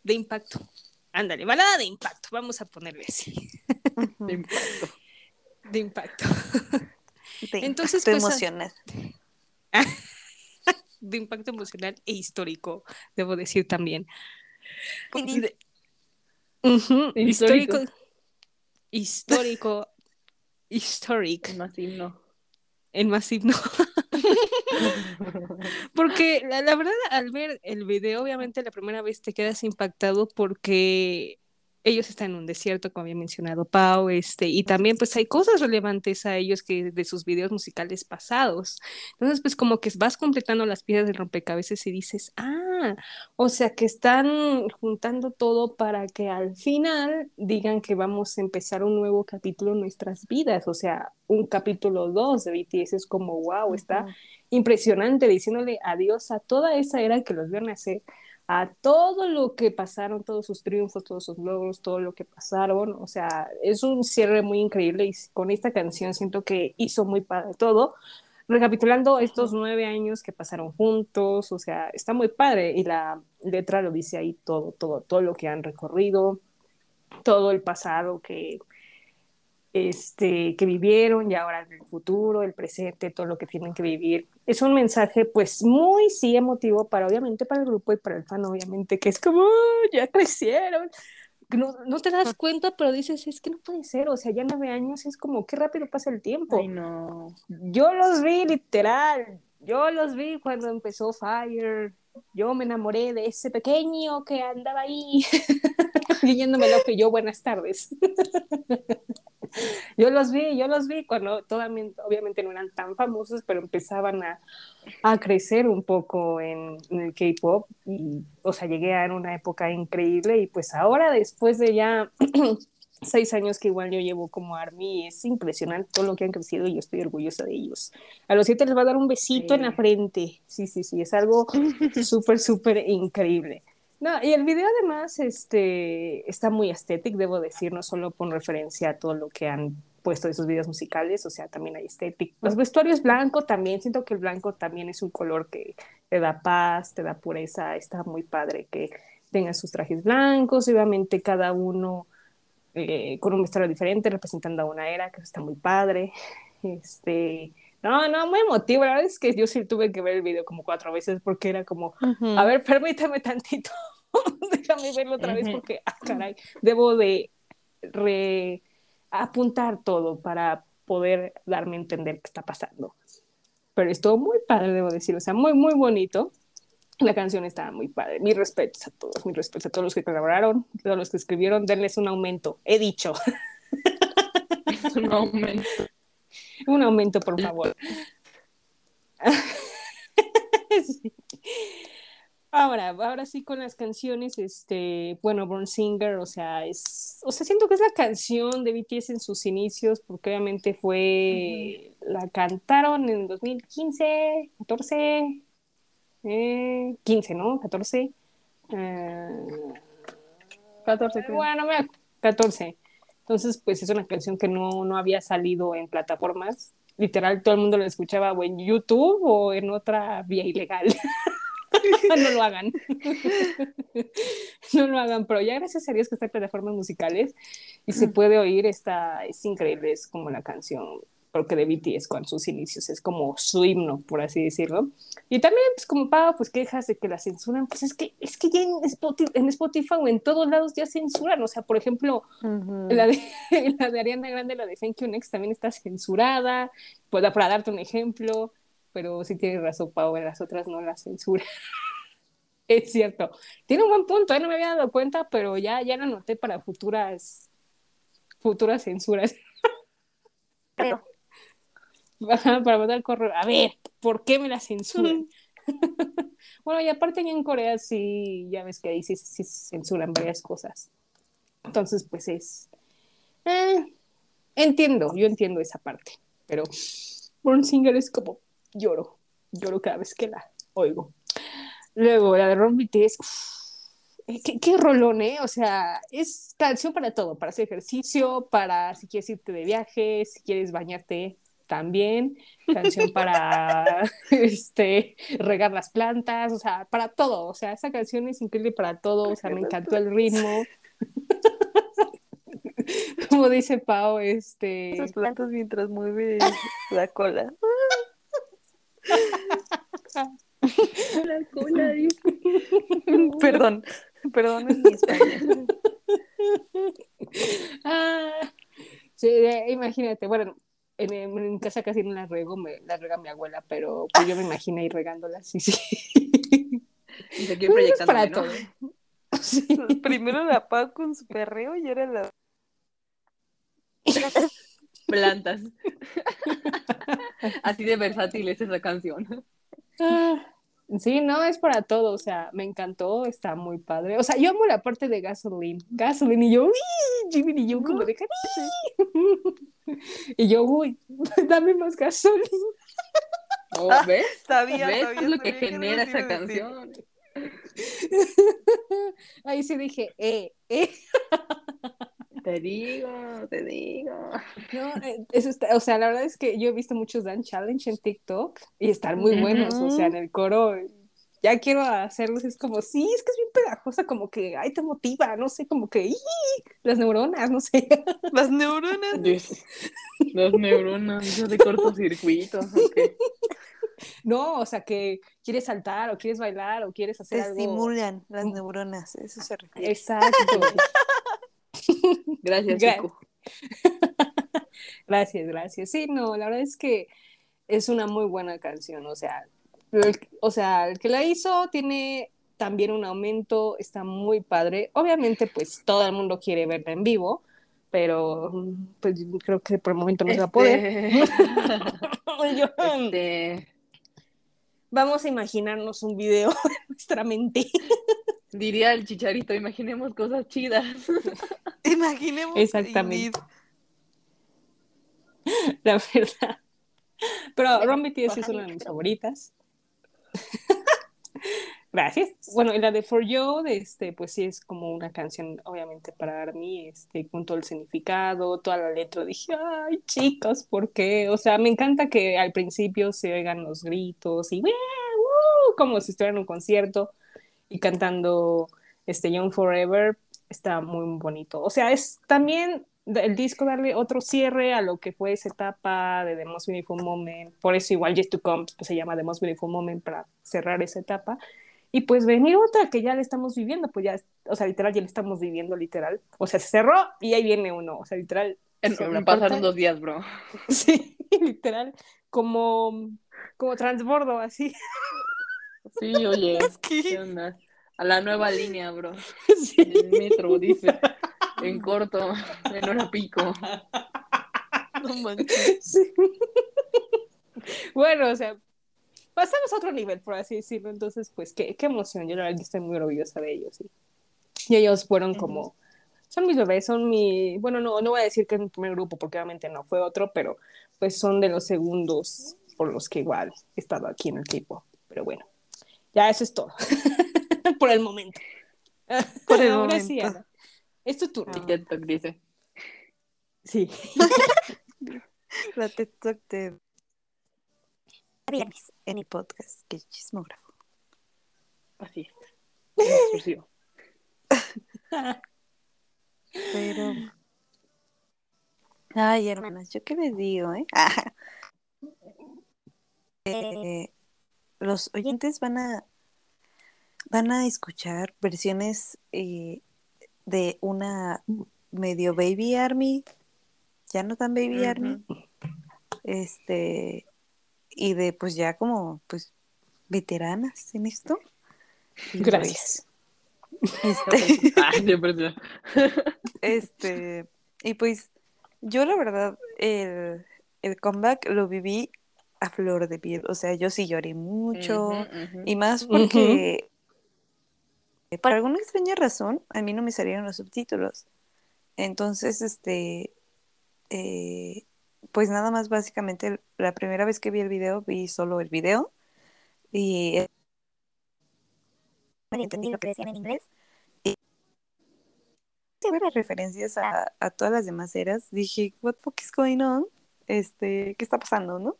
de impacto. Ándale, balada de impacto, vamos a ponerle así. Uh -huh. De impacto. De impacto. De Entonces, impacto pues, emocional. de impacto emocional e histórico, debo decir también. De... Uh -huh. histórico. histórico histórico, histórico. El más himno. El más himno. porque la, la, verdad, al ver el video, obviamente la primera vez te quedas impactado porque ellos están en un desierto, como había mencionado Pau, este, y también pues hay cosas relevantes a ellos que de sus videos musicales pasados. Entonces, pues como que vas completando las piezas del rompecabezas y dices, ah, o sea que están juntando todo para que al final digan que vamos a empezar un nuevo capítulo en nuestras vidas, o sea, un capítulo 2 de BTS es como, wow, está uh -huh. impresionante diciéndole adiós a toda esa era que los vio nacer a todo lo que pasaron, todos sus triunfos, todos sus logros, todo lo que pasaron. O sea, es un cierre muy increíble y con esta canción siento que hizo muy padre todo. Recapitulando estos nueve años que pasaron juntos, o sea, está muy padre y la letra lo dice ahí todo, todo, todo lo que han recorrido, todo el pasado que, este, que vivieron y ahora el futuro, el presente, todo lo que tienen que vivir. Es un mensaje pues muy sí emotivo para obviamente para el grupo y para el fan obviamente que es como oh, ya crecieron. No, no, te das cuenta, pero dices, es que no puede ser, o sea, ya nueve años es como, qué rápido pasa el tiempo. Ay, no. Yo los vi literal, yo los vi cuando empezó Fire, yo me enamoré de ese pequeño que andaba ahí, guiñándome lo que yo, buenas tardes. yo los vi, yo los vi cuando todavía, obviamente no eran tan famosos, pero empezaban a, a crecer un poco en, en el K-pop. Y, o sea, llegué a una época increíble y pues ahora, después de ya seis años que igual yo llevo como Army, es impresionante todo lo que han crecido y yo estoy orgullosa de ellos. A los siete les va a dar un besito en la frente, sí, sí, sí, es algo súper, súper increíble. No, y el video además este, está muy estético, debo decir, no solo con referencia a todo lo que han puesto de sus videos musicales, o sea, también hay estético. Los vestuarios blanco también, siento que el blanco también es un color que te da paz, te da pureza, está muy padre que tengan sus trajes blancos, obviamente cada uno eh, con un vestuario diferente, representando a una era, que está muy padre. Este, no, no, muy emotivo. La verdad es que yo sí tuve que ver el video como cuatro veces porque era como, a ver, permítame tantito, déjame verlo otra vez porque, ah, caray, debo de re apuntar todo para poder darme a entender qué está pasando. Pero estuvo muy padre, debo decir, o sea, muy, muy bonito. La canción estaba muy padre. Mis respetos a todos, mis respetos a todos los que colaboraron, a todos los que escribieron, denles un aumento. He dicho. un aumento. un aumento, por favor. sí. Ahora, ahora sí con las canciones, este, bueno, Born Singer, o sea, es, o sea, siento que es la canción de BTS en sus inicios, porque obviamente fue, la cantaron en 2015, 14, 15, ¿no? 14. 14, creo. Bueno, 14. Entonces, pues es una canción que no, no había salido en plataformas. Literal, todo el mundo la escuchaba o en YouTube o en otra vía ilegal. no lo hagan. no lo hagan, pero ya gracias a Dios que está en plataformas musicales y se puede oír, está, es increíble, es como la canción, porque de BTS con sus inicios, es como su himno, por así decirlo. Y también, pues como Pau, pues quejas de que la censuran, pues es que, es que ya en Spotify, en Spotify o en todos lados ya censuran, o sea, por ejemplo, la, de, la de Ariana Grande, la de Thank You Next también está censurada, pues, para darte un ejemplo, pero sí tienes razón, Pau, las otras no la censura. es cierto. Tiene un buen punto, ¿eh? no me había dado cuenta, pero ya, ya lo noté para futuras, futuras censuras. Pero. Para mandar el correo. A ver, ¿por qué me la censuran? bueno, y aparte en Corea sí, ya ves que ahí sí, sí censuran varias cosas. Entonces, pues es... Eh, entiendo, yo entiendo esa parte, pero Born Singer es como, lloro, lloro cada vez que la oigo. Luego, la de Ron BTS, eh, ¿Qué, qué, rolón, ¿eh? O sea, es canción para todo, para hacer ejercicio, para si quieres irte de viaje, si quieres bañarte también, canción para este, regar las plantas, o sea, para todo, o sea, esa canción es increíble para todo, o sea, me encantó el ritmo. Como dice Pau, este... Esas plantas mientras mueve la cola. La cola, Perdón, perdón en mi español. Ah, sí, imagínate, bueno, en, en, casa casi no las rego, me las rega mi abuela, pero pues yo me imagino ir regándolas, sí, sí. Y aquí proyectando, para todo. Sí. Primero la paz con su perreo y ahora la plantas. Así de versátil es esa canción. Ah, sí, no, es para todo, o sea, me encantó, está muy padre. O sea, yo amo la parte de Gasoline, Gasoline, y yo, Jimmy y yo como de Y yo, uy, dame más gasolina. Oh, ¿Ves? Sabía, ¿Ves lo que genera esa canción? Ahí sí dije, eh, eh. Te digo, te digo. No, eh, eso está, o sea, la verdad es que yo he visto muchos Dan Challenge en TikTok y están muy buenos, o sea, en el coro ya quiero hacerlos, es como, sí, es que es bien pegajosa, como que, ay, te motiva, no sé, como que, las neuronas, no sé. Las neuronas. Las neuronas, eso de cortocircuito. Okay. No, o sea, que quieres saltar o quieres bailar o quieres hacer Te algo. estimulan las neuronas, eso se refiere. Exacto. Gracias, Chico. gracias, gracias. Sí, no, la verdad es que es una muy buena canción, o sea, el, o sea, el que la hizo tiene también un aumento, está muy padre. Obviamente, pues todo el mundo quiere verla en vivo, pero pues creo que por el momento no se va a poder. Este... Vamos a imaginarnos un video en nuestra mente. Diría el chicharito, imaginemos cosas chidas. Imaginemos. Exactamente. indeed. la verdad. Pero Ron BTS es una de mis favoritas. Gracias. Bueno, y la de For You, de este, pues sí es como una canción, obviamente, para ARMY, este, con todo el significado, toda la letra. Dije, ay, chicos, ¿por qué? O sea, me encanta que al principio se oigan los gritos y. ¡Woo! como si estuvieran en un concierto y cantando este Young Forever. Está muy bonito. O sea, es también el disco darle otro cierre a lo que fue esa etapa de The Most Beautiful Moment. Por eso igual Yet to Come pues, se llama The Most Beautiful Moment para cerrar esa etapa. Y pues venir otra que ya le estamos viviendo, pues ya, o sea, literal, ya le estamos viviendo, literal. O sea, se cerró y ahí viene uno, o sea, literal. No pasaron dos días, bro. Sí, literal, como, como transbordo, así. Sí, oye. Es ¿Qué que onda? A la nueva línea, bro. Sí. En el metro, dice. En corto, en hora pico. no manches. Sí. Bueno, o sea, pasamos a otro nivel, por así decirlo. Entonces, pues, qué, qué emoción. Yo la verdad estoy muy orgullosa de ellos. sí. Y ellos fueron como, son mis bebés, son mi, bueno, no, no voy a decir que es mi primer grupo, porque obviamente no fue otro, pero pues son de los segundos por los que igual he estado aquí en el equipo. Pero bueno, ya eso es todo. por el momento. Por el Ahora sí, momento. Ana. Es tu turno. TikTok dice. Sí. La Talk de viernes en mi podcast, que es chismógrafo. Así es. Exclusivo. Pero. Ay, hermanas, ¿yo qué les digo, eh? Eh, los oyentes van a van a escuchar versiones eh, de una medio baby army, ya no tan baby army, este y de pues ya como pues veteranas en esto. Y, pues, Gracias. este, Ah. Este, y pues yo la verdad, el, el comeback lo viví a flor de piel. O sea, yo sí lloré mucho. Y más porque, por alguna extraña razón, a mí no me salieron los subtítulos. Entonces, este, eh, pues nada más básicamente la primera vez que vi el video, vi solo el video. Y eh, entendí lo que decían en inglés. Y ver las referencias a, a todas las demás eras, dije, what fuck is going on? Este, ¿qué está pasando, no?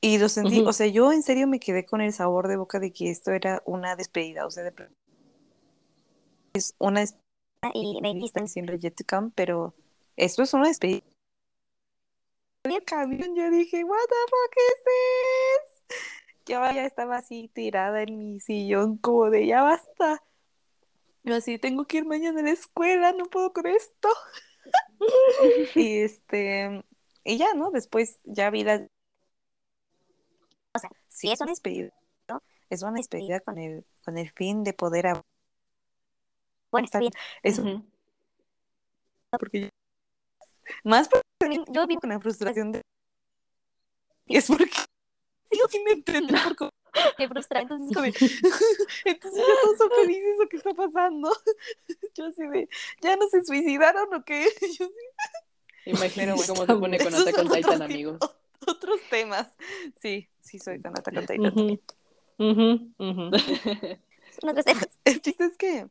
Y lo sentí, o sea, yo en serio me quedé con el sabor de boca de que esto era una despedida, o sea, de es una despedida y diciendo Yet to Come, pero esto es una despedida. El camión yo dije, what the fuck is this? Yo ya estaba así tirada en mi sillón como de ya basta. Yo así, tengo que ir mañana a la escuela, no puedo con esto. y este, y ya, ¿no? Después ya vi las... O sea, sí es una despedida, ¿no? Es una despedida con el, con el fin de poder... ab- Bueno, está bien. Eso. Porque yo- más porque yo vivo con la frustración de y es porque sigo sin entender por qué me frustra entonces como- entonces ya todos son felices o qué está pasando. Yo así de ya no se suicidaron o qué Yo Imagínate cómo se pone con Attack on Titan, amigos. otros temas. Sí sí soy con Attack on Titan otros temas. El chiste es que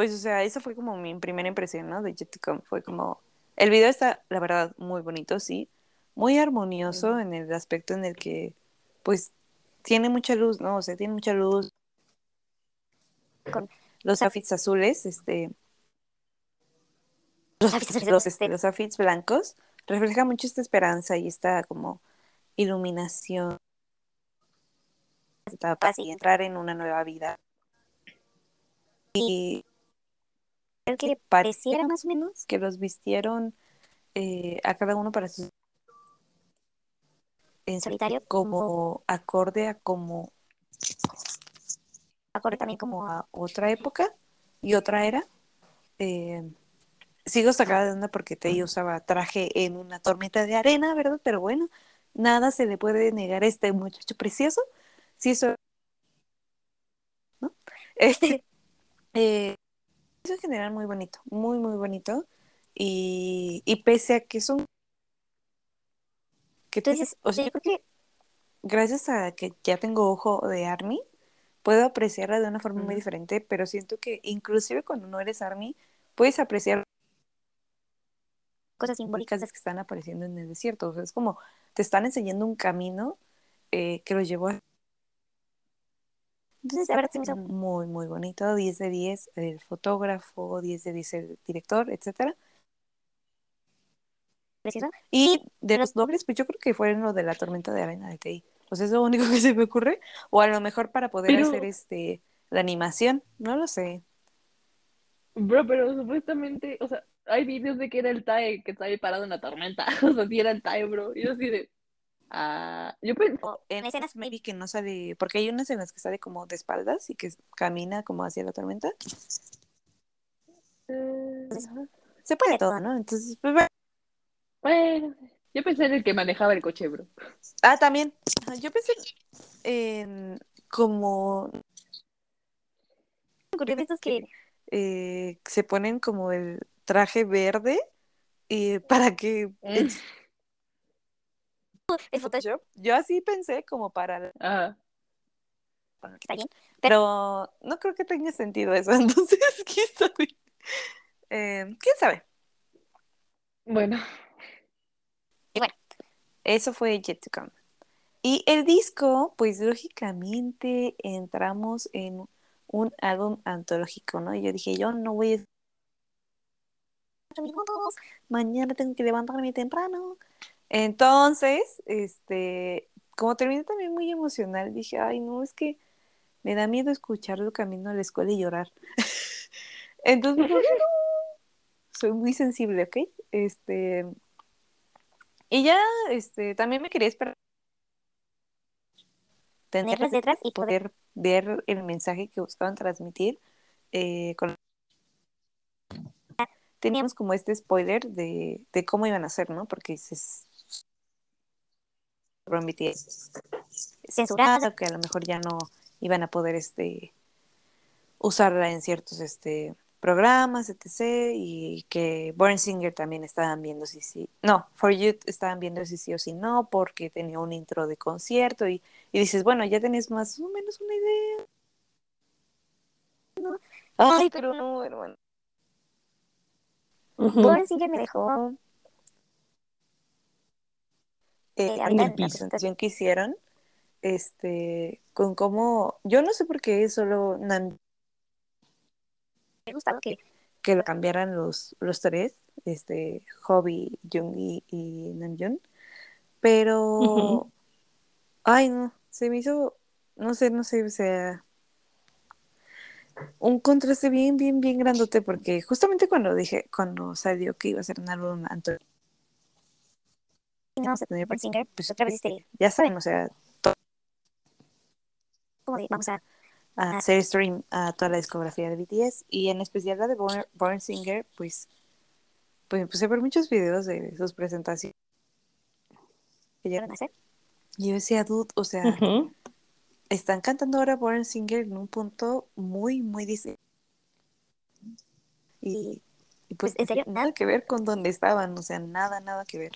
pues o sea esa fue como mi primera impresión no de Yet to Come fue como el video está la verdad muy bonito sí muy armonioso en el aspecto en el que pues tiene mucha luz no o sea tiene mucha luz. Con los outfits azules este los outfits, los, este, los outfits blancos refleja mucho esta esperanza y esta como iluminación. Y entrar en una nueva vida. Y creo que pareciera más o menos. que los vistieron eh, a cada uno para sus en solitario como acorde a como acorde también como a otra época y otra era Eh, sigo sacada de onda porque Tei usaba traje en una tormenta de arena verdad pero bueno nada se le puede negar a este muchacho precioso. Si eso ¿no? este Eh, es en general muy bonito, muy, muy bonito. Y, y pese a que son... Que dices, o sea, yo creo que gracias a que ya tengo ojo de Army, puedo apreciarla de una forma muy diferente, pero siento que inclusive cuando no eres Army, puedes apreciar cosas simbólicas que están apareciendo en el desierto. O sea, es como te están enseñando un camino eh, que los llevó a... Entonces, la verdad se me hizo muy, muy bonito. 10 de 10 el fotógrafo, 10 de 10 el director, etcétera. Precioso. Y de los dobles, pues yo creo que fueron lo de la tormenta de arena de TI. Sea, es lo único que se me ocurre. O a lo mejor para poder Pero- hacer este la animación, no lo sé. Bro, pero supuestamente, o sea, hay vídeos de que era el TAE que está ahí parado en la tormenta. O sea, sí era el TAE, bro. Y yo así de. Ah, yo pensé. O en escenas maybe que no sale, porque hay unas en las que sale como de espaldas y que camina como hacia la tormenta. eh, Se puede todo, ¿no? Entonces, pues bueno. Bueno, yo pensé en el que manejaba el coche, bro. Ah, también. Yo pensé en como estos que eh, se ponen como el traje verde y para que Mm. el Photoshop. Yo así pensé como para Ajá. bueno, está bien, pero no creo que tenga sentido eso. Entonces, quién sabe. Eh, quién sabe. Bueno, Eso fue Yet to Come. Y el disco, pues lógicamente entramos en un álbum antológico, ¿no? Y yo dije, yo no voy a... Mañana tengo que levantarme temprano. Entonces, este, como terminé también muy emocional, dije, ay, no, es que me da miedo escucharlo camino a la escuela y llorar. Entonces, no, soy muy sensible, ¿ok? Este, y ya, este, también me quería esperar tener las letras y poder ver el mensaje que buscaban transmitir eh, con teníamos como este spoiler de, de cómo iban a ser, ¿no? Porque se censurado, que a lo mejor ya no iban a poder este usarla en ciertos este programas, etc. Y que Born Singer también estaban viendo si sí. No, For You estaban viendo si sí o si no, porque tenía un intro de concierto. Y, y dices, bueno, ya tenés más o menos una idea. Ay, pero no, hermano. Born Singer me dejó. Eh, ahorita en la presentación que hicieron, este, con cómo, yo no sé por qué solo Nam me gustaba que, que lo cambiaran los, los tres, este, Hobby, Jungi y Namjoon, pero, ay no, se me hizo, no sé, no sé, o sea, un contraste bien, bien, bien grandote, porque justamente cuando dije, cuando salió que iba a ser un álbum antológico, vamos a tener por Singer, pues otra vez, este, ya saben, o sea, to- como de, vamos a, a hacer stream a toda la discografía de BTS y en especial la de Born, Born Singer, pues, pues me puse a ver muchos videos de sus presentaciones que llegaron a hacer. Y yo decía, dude, o sea, están cantando ahora Born Singer en un punto muy, muy distinto. Y, y pues, en serio, nada que ver con donde estaban, o sea, nada, nada que ver.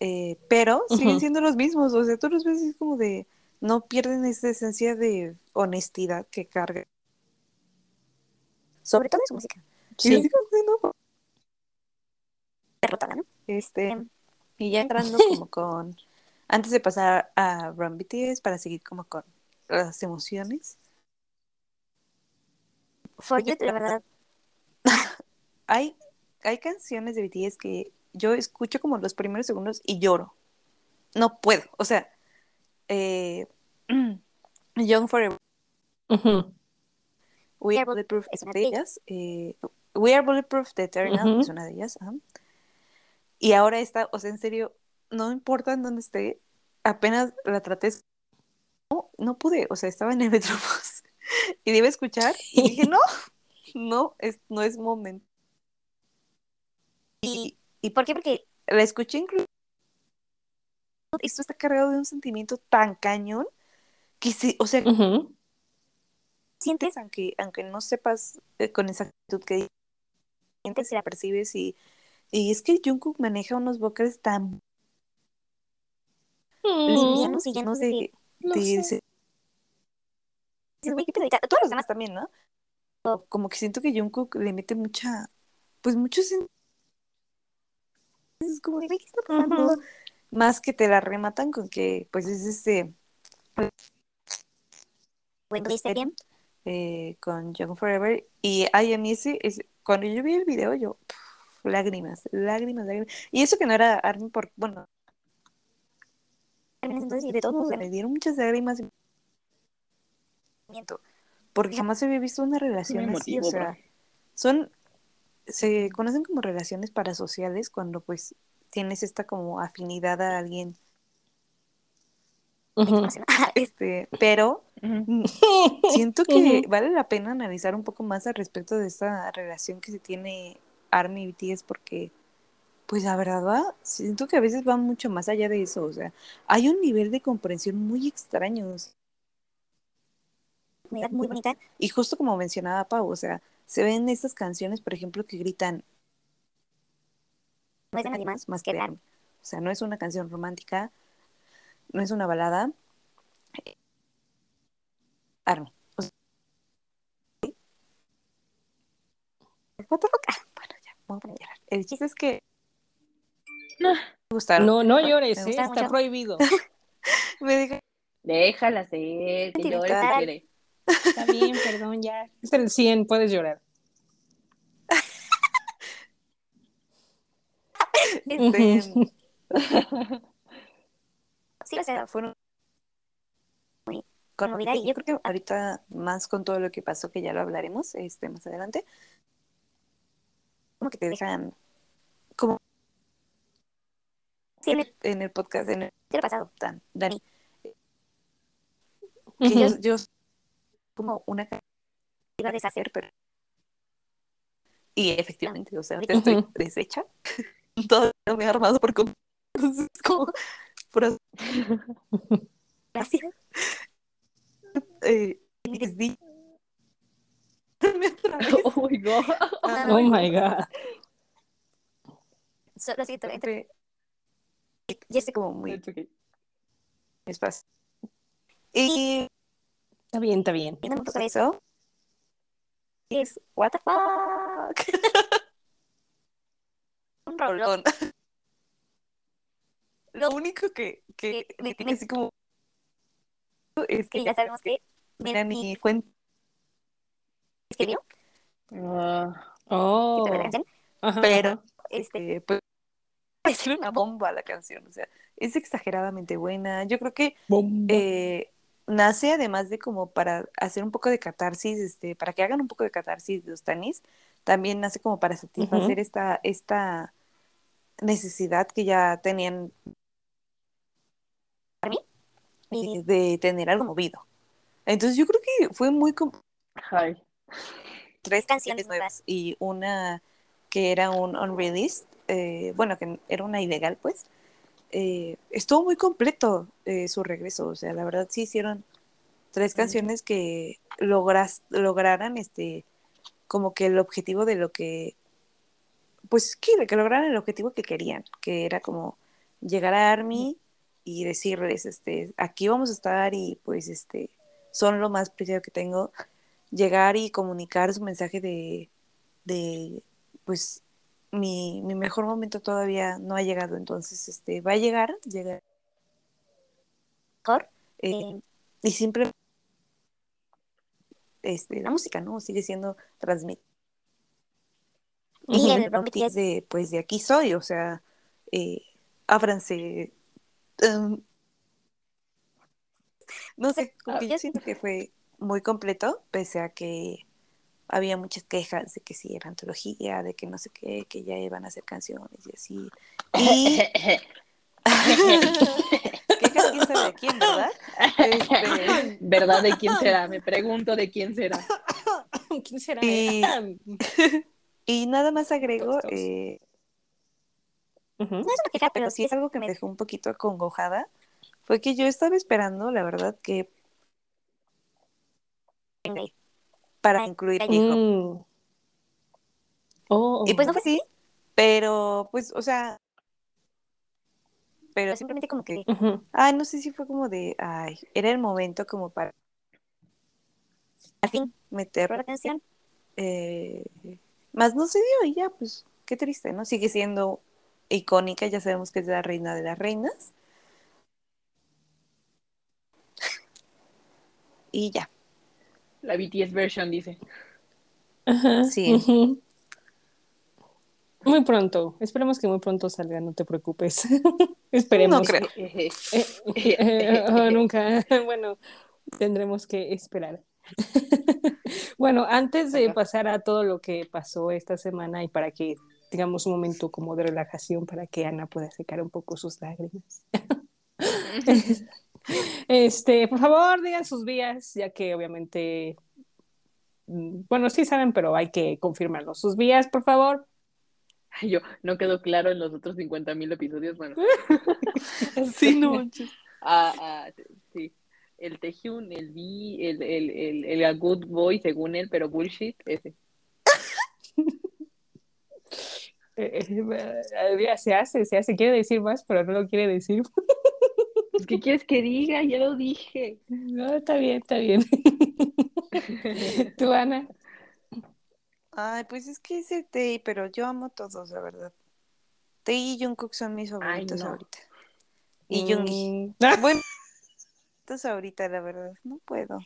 Eh, pero siguen siendo los mismos, o sea, tú los ves y es como de, no pierden esa esencia de honestidad que carga. Sobre todo en su música. Y Sí. yo digo, bueno, derrotada, ¿no? Este, y ya entrando como con, antes de pasar a Run BTS para seguir como con las emociones. For You, la verdad. hay, hay canciones de BTS que yo escucho como los primeros segundos y lloro. No puedo, o sea, eh, Young Forever. We Are Bulletproof es una de ellas. eh, We Are Bulletproof de Eternal es una de ellas. ajá. Y ahora está, o sea, en serio, no importa en dónde esté, apenas la traté. No, no pude, o sea, estaba en el Metrobús y iba a escuchar y dije, no, no, es, no es momento. ¿Y, ¿Y por qué? Porque la escuché incluso. Esto está cargado de un sentimiento tan cañón que sí, o sea, sientes, aunque, aunque no sepas eh, con exactitud que sientes, la percibes y, y es que Jungkook maneja unos vocales tan llenos y llenos de, de- sé. y ta- todos los demás también, ¿no? Como que siento que Jungkook le mete mucha, pues mucho sen- es como ¿qué está pasando? Más que te la rematan con que, pues es este, Wendy Stadium eh, con Young Forever. Y ay, a mí ese, ese- cuando yo vi el video yo lágrimas, lágrimas, lágrimas. Y eso que no era Armin por, bueno entonces y de modos me dieron muchas lágrimas. Y porque jamás había visto una relación así, emotivo, o sea, bro. son se conocen como relaciones parasociales cuando pues tienes esta como afinidad a alguien este, pero. Siento que vale la pena analizar un poco más al respecto de esta relación que se tiene ARMY y BTS porque, pues la verdad va, siento que a veces va mucho más allá de eso, o sea, hay un nivel de comprensión muy extraño. Muy bonita. Y justo como mencionaba Pau, o sea, se ven estas canciones, por ejemplo, que gritan no es de nadie más, más que de ARMY. O sea, no es una canción romántica, no es una balada. ARMY. O sea, What the fuck? Ah, Bueno, ya, vamos a llorar. El chiste es que No. gustaron. No, no llores, ¿eh? está mucho. prohibido. Me dije, Déjala ser, que llore si Literal. quiere. Está bien, perdón, ya. Es el 100, puedes llorar. este, sí, o sea, fueron muy conmovida y yo creo que ahorita más con todo lo que pasó, que ya lo hablaremos este más adelante, como que te dejan como sí, en, el, en el podcast, en el pasado, Dan, Dani, que Ujú. yo, yo como una iba a deshacer, pero y efectivamente, o sea, ahorita estoy deshecha, todo me he armado por completo, entonces es como pero gracias eh. Oh my God. Ah, Oh my God. Solo siento entre y este como muy It's okay. espacio y Está bien, está bien. viendo un poco de eso es what the fuck un rolón lo único que, que me tiene así como es que ya sabemos que Melanie Fuentes escribió Ah, Oh. Ajá, pero ajá. este pues parece una bomba la canción o sea es exageradamente buena yo creo que Bomba. eh, nace además de como para hacer un poco de catarsis, este, para que hagan un poco de catarsis de los tanis, también nace como para satisfacer esta, esta necesidad que ya tenían de, de tener algo movido. Entonces yo creo que fue muy hi. tres canciones nuevas y una que era un unreleased, eh, bueno, que era una ilegal, pues. Eh, estuvo muy completo eh, su regreso, o sea, la verdad sí hicieron tres canciones que logras, lograran este como que el objetivo de lo que pues que, que lograran el objetivo que querían, que era como llegar a Army y decirles este aquí vamos a estar y pues este son lo más preciado que tengo llegar y comunicar su mensaje de, de pues mi, mi mejor momento todavía no ha llegado, entonces este va a llegar, llegar mejor eh, y siempre este, la música, ¿no? Sigue siendo transmitida. Y el BTS de, pues de aquí soy, o sea, eh, ábranse. um, no sé, como que yo siento que fue muy completo, pese a que había muchas quejas de que sí era antología, de que no sé qué, que ya iban a hacer canciones y así. Y quejas quién sabe de quién, ¿verdad? Este, ¿Verdad de quién será? Me pregunto de quién será. ¿Quién será? Y- y nada más agrego, Todos. eh, no es una queja, pero sí es algo que me dejó un poquito acongojada, fue que yo estaba esperando, la verdad, que para incluir a J-Hope. Mm. Oh, Y pues no fue así, pero pues, o sea, pero simplemente como que, ay, no sé si fue como de, ay, era el momento como para al fin meter la canción. Eh, más no se dio y ya, pues, qué triste, ¿no? Sigue siendo icónica, ya sabemos que es la reina de las reinas. Y ya, La BTS version dice. Ajá, Sí. Muy pronto, esperemos que muy pronto salga, no te preocupes. esperemos. No creo. Eh, eh, oh, nunca. Bueno, tendremos que esperar. bueno, antes de pasar a todo lo que pasó esta semana y para que tengamos un momento como de relajación para que Ana pueda secar un poco sus lágrimas. Este, por favor, digan sus vías, ya que obviamente, mm, bueno, sí saben, pero hay que confirmarlo. Sus vías, por favor. Yo, no quedó claro en los otros 50 mil episodios. Bueno, Sí, no ah, ah, sí. El Taehyun, el V, el, el, el, el a Good Boy según él, pero bullshit, ese. Eh, eh, ya se hace, se hace, quiere decir más, pero no lo quiere decir. Pues, ¿Qué quieres que diga? Ya lo dije. No, está bien, está bien. Tú, Ana. Ay, pues es que ese Tay, pero yo amo a todos, la verdad. Tay y Jungkook son mis favoritos no. ahorita. Y Jungi. Mm, ah, Bueno, favoritos ahorita, la verdad. No puedo.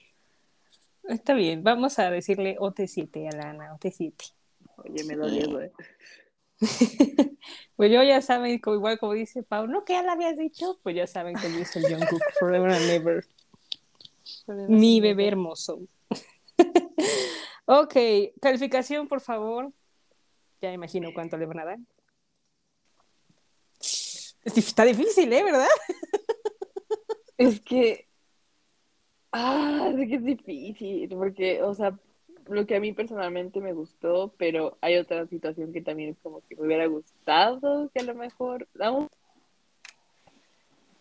está bien, vamos a decirle OT7 a la Ana, OT7. Oye, me dolió eso, eh. Pues yo ya saben, como, igual como dice Pau, no que ya lo habías dicho, pues ya saben que yo soy Jungkook, forever and ever. Mi bebé hermoso. ok, calificación, por favor. Ya imagino cuánto le van a dar. Está difícil, ¿eh? ¿Verdad? Es que. Ah, es que es difícil, porque, o sea, lo que a mí personalmente me gustó, pero hay otra situación que también es como que me hubiera gustado que a lo mejor. aún,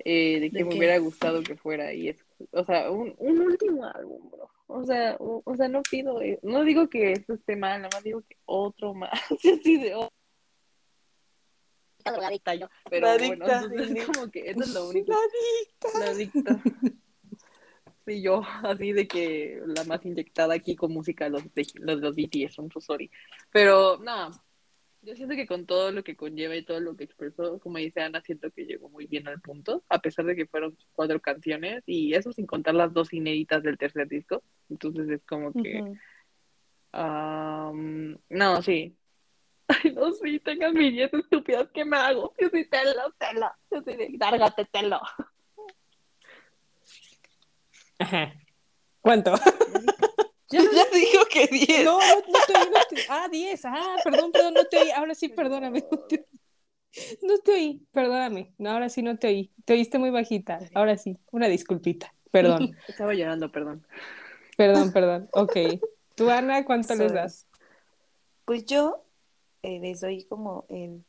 eh, de que ¿De me qué? hubiera gustado que fuera, y es, o sea, un, un último álbum, bro. O sea, o, o sea, no pido, eh, no digo que esto esté mal, nada más digo que otro más, así de otro. Pero La bueno, entonces es como que eso es lo único. La La adicta. Sí, yo, así de que la más inyectada aquí con música, los de los, los BTS, son so sorry. Pero, no, yo siento que con todo lo que conlleva y todo lo que expresó, como dice Ana, siento que llegó muy bien al punto, a pesar de que fueron cuatro canciones, y eso sin contar las dos inéditas del tercer disco. Entonces es como que, am, no, sí. Ay, no, sí, tengan mis ideas estúpidas, ¿qué me hago? Yo sí, telo, telo. Yo sí, de, lárgate, telo. Ajá. ¿Cuánto? Ya dijo que 10. No, no, no te oí, no te- Ah, 10. Ah, perdón, perdón, no te oí. Ahora sí, perdóname. No te, no te oí, perdóname. No, ahora sí no te oí. Te oíste muy bajita. Ahora sí, una disculpita. Perdón, Estaba llorando, perdón. perdón, perdón. Ok. ¿Tú, Ana, cuánto les das? Pues yo eh, les doy como el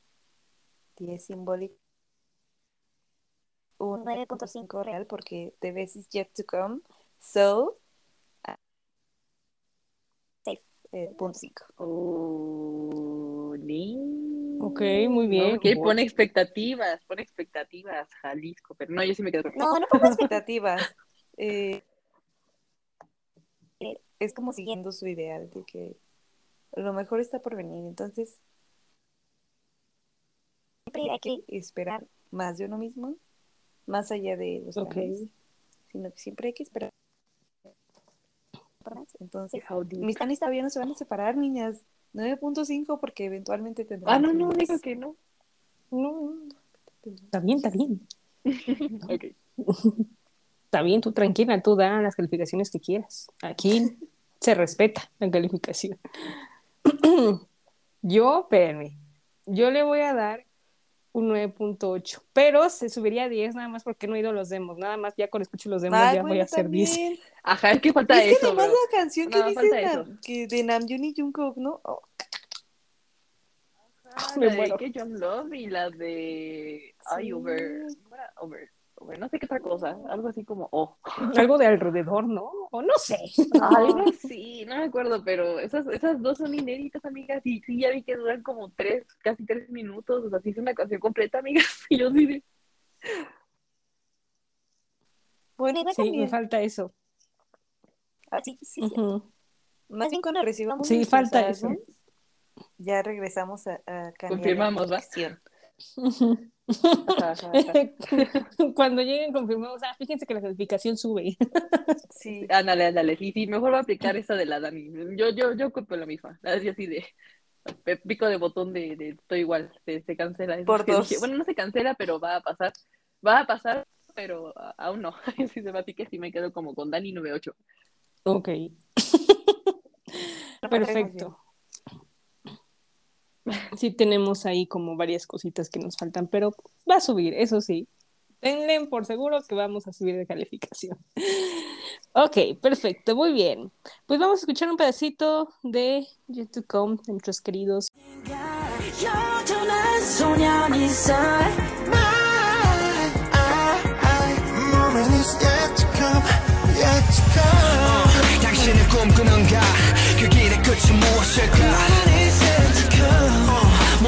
10 simbólico. Un 9.5 real porque The Best is Yet to Come. So, ah, safe, eh, punto 5. Oh, ni- Ok, muy bien. Ok, pone expectativas, pone expectativas, Jalisco, pero no, yo sí me quedo con No, no pongo expectativas. Eh, eh, es como siguiendo su ideal de que lo mejor está por venir. Entonces, siempre hay que esperar más de uno mismo, más allá de los Ok. planes, sino que siempre hay que esperar. Entonces, mis planes todavía no se van a separar, niñas. 9.5 porque eventualmente tendrán Ah, no, no, digo que no. No, está bien, está bien. Ok. Está bien, tú tranquila, tú da las calificaciones que quieras. Aquí se respeta la calificación. Yo, espérenme, yo le voy a dar un 9.8, pero se subiría a 10 nada más porque no he ido a los demos. Nada más ya cuando escucho los demos Ay, ya voy bueno, a hacer 10. también. Ajá, es que falta Es que eso, nomás bro. la canción que dice Nam- que de Namjoon y Jungkook, ¿no? Oh, Ah, Me la de muero. que John Love y la de Ay, Sí. over. ¿cómo era? Over. No sé qué otra cosa, algo así como oh. Algo de alrededor, ¿no? O no sé. Algo así, no me acuerdo, pero esas, esas dos son inéditas, amigas, y sí, ya vi que duran como tres, casi tres minutos, o sea, sí es una canción completa, amigas, y yo sí Bueno, Sí, me falta eso. Así que sí. Ujú. Más bien cuando recibamos Sí, falta eso. Ya regresamos a, a cambiar Confirmamos, la ¿va? Ajá, ajá, ajá. Cuando lleguen confirmamos, ah, fíjense que la calificación sube. Sí, ándale, ándale, sí, sí, mejor va a aplicar esa de la Dani. Yo, yo, yo copio la misma, así así de pico de botón de, de estoy igual, se, se cancela. Es Por dos. dije, bueno, no se cancela, pero va a pasar, va a pasar, pero aún no. Sí, se va a ti que sí me quedo como con Dani 98. Ok. Perfecto. Sí tenemos ahí como varias cositas que nos faltan, pero va a subir, eso sí. Tenlen por seguro que vamos a subir de calificación. Ok, perfecto, muy bien. Pues vamos a escuchar un pedacito de YouTube Com de nuestros queridos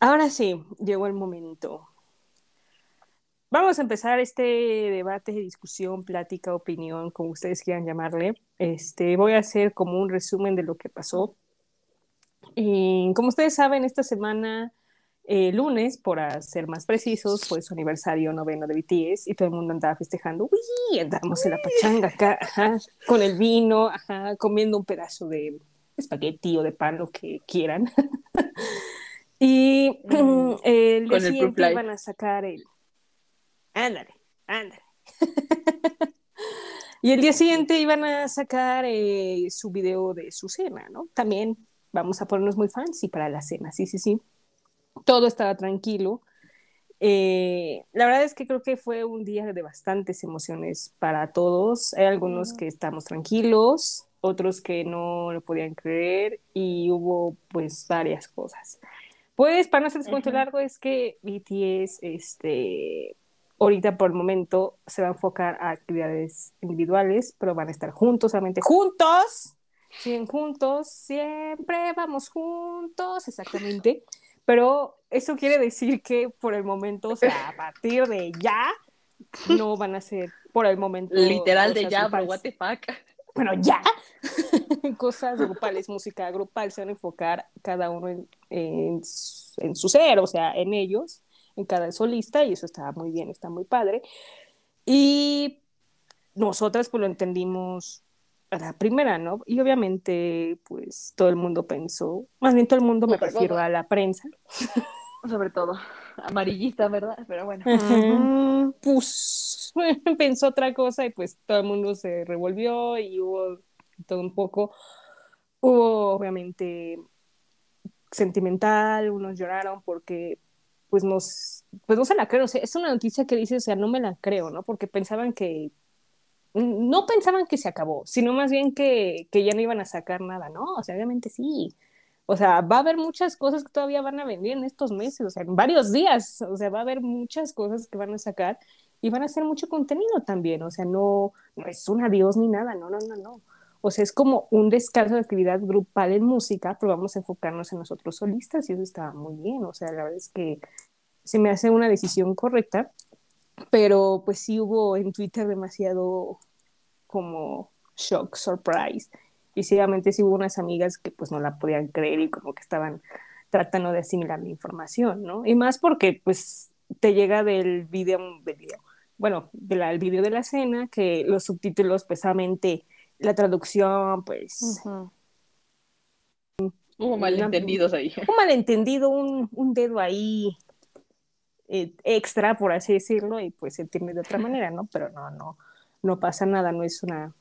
Ahora sí, llegó el momento. Vamos a empezar este debate, discusión, plática, opinión, como ustedes quieran llamarle. Este, voy a hacer como un resumen de lo que pasó. Y como ustedes saben, esta semana eh, lunes, por ser más precisos, fue su aniversario noveno de BTS y todo el mundo andaba festejando. ¡Uy! Andamos en la pachanga acá, ajá, con el vino, ajá, comiendo un pedazo de espagueti o de pan, lo que quieran. y Mm, el día con siguiente iban a sacar el... Ándale, ándale. y el día siguiente iban a sacar eh, su video de su cena, ¿no? También vamos a ponernos muy fancy para la cena, sí, sí, sí. Todo estaba tranquilo. Eh, la verdad es que creo que fue un día de bastantes emociones para todos. Hay algunos que estamos tranquilos, otros que no lo podían creer y hubo pues varias cosas. Pues para no hacerles cuento Ujú. largo es que BTS este, ahorita por el momento se va a enfocar a actividades individuales, pero van a estar juntos, solamente juntos. Siguen juntos, siempre vamos juntos, exactamente. Pero eso quiere decir que por el momento, o sea, a partir de ya, no van a ser por el momento. Literal de ya, bro, grupales. what the fuck. Bueno, ya. cosas grupales, música grupal, se van a enfocar cada uno en, en en su ser, o sea, en ellos, en cada solista, y eso está muy bien, está muy padre. Y nosotras pues lo entendimos a la primera, ¿no? Y obviamente pues todo el mundo pensó, más bien todo el mundo me refiero a la prensa, Sobre todo, amarillista, ¿verdad? Pero bueno. Pues pensó otra cosa y pues todo el mundo se revolvió y hubo todo un poco. Hubo obviamente sentimental, unos lloraron porque pues nos, pues no se la creo, o sea, es una noticia que dice, o sea, no me la creo, ¿no? Porque pensaban que, no pensaban que se acabó, sino más bien que, que ya no iban a sacar nada, ¿no? O sea, obviamente sí. O sea, va a haber muchas cosas que todavía van a venir en estos meses, o sea, en varios días, o sea, va a haber muchas cosas que van a sacar y van a hacer mucho contenido también, o sea, no, no es un adiós ni nada, no, no, no, no. O sea, es como un descanso de actividad grupal en música, pero vamos a enfocarnos en nosotros solistas y eso está muy bien, o sea, la verdad es que se me hace una decisión correcta, pero pues sí hubo en Twitter demasiado como shock, surprise, y sí, obviamente sí hubo unas amigas que pues no la podían creer y como que estaban tratando de asimilar la información, ¿no? Y más porque pues te llega del video, del video bueno, del el video de la cena, que los subtítulos, pues, solamente la traducción, pues, Ujú. Hubo malentendidos ahí. un malentendido, un, un dedo ahí eh, extra, por así decirlo, y pues se entiende de otra manera, ¿no? Pero no, no, no pasa nada, no es una,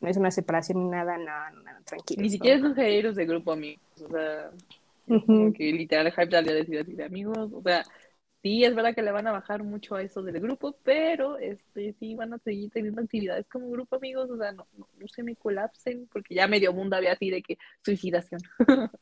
no es una separación ni nada, nada, nada, tranquilo. Ni siquiera son géneros de grupo amigos. O sea, como que literal Hype a decir así de amigos. O sea, sí, es verdad que le van a bajar mucho a eso del grupo, pero este sí van a seguir teniendo actividades como grupo amigos. O sea, no, no, no se me colapsen, porque ya medio mundo había así de que suicidación.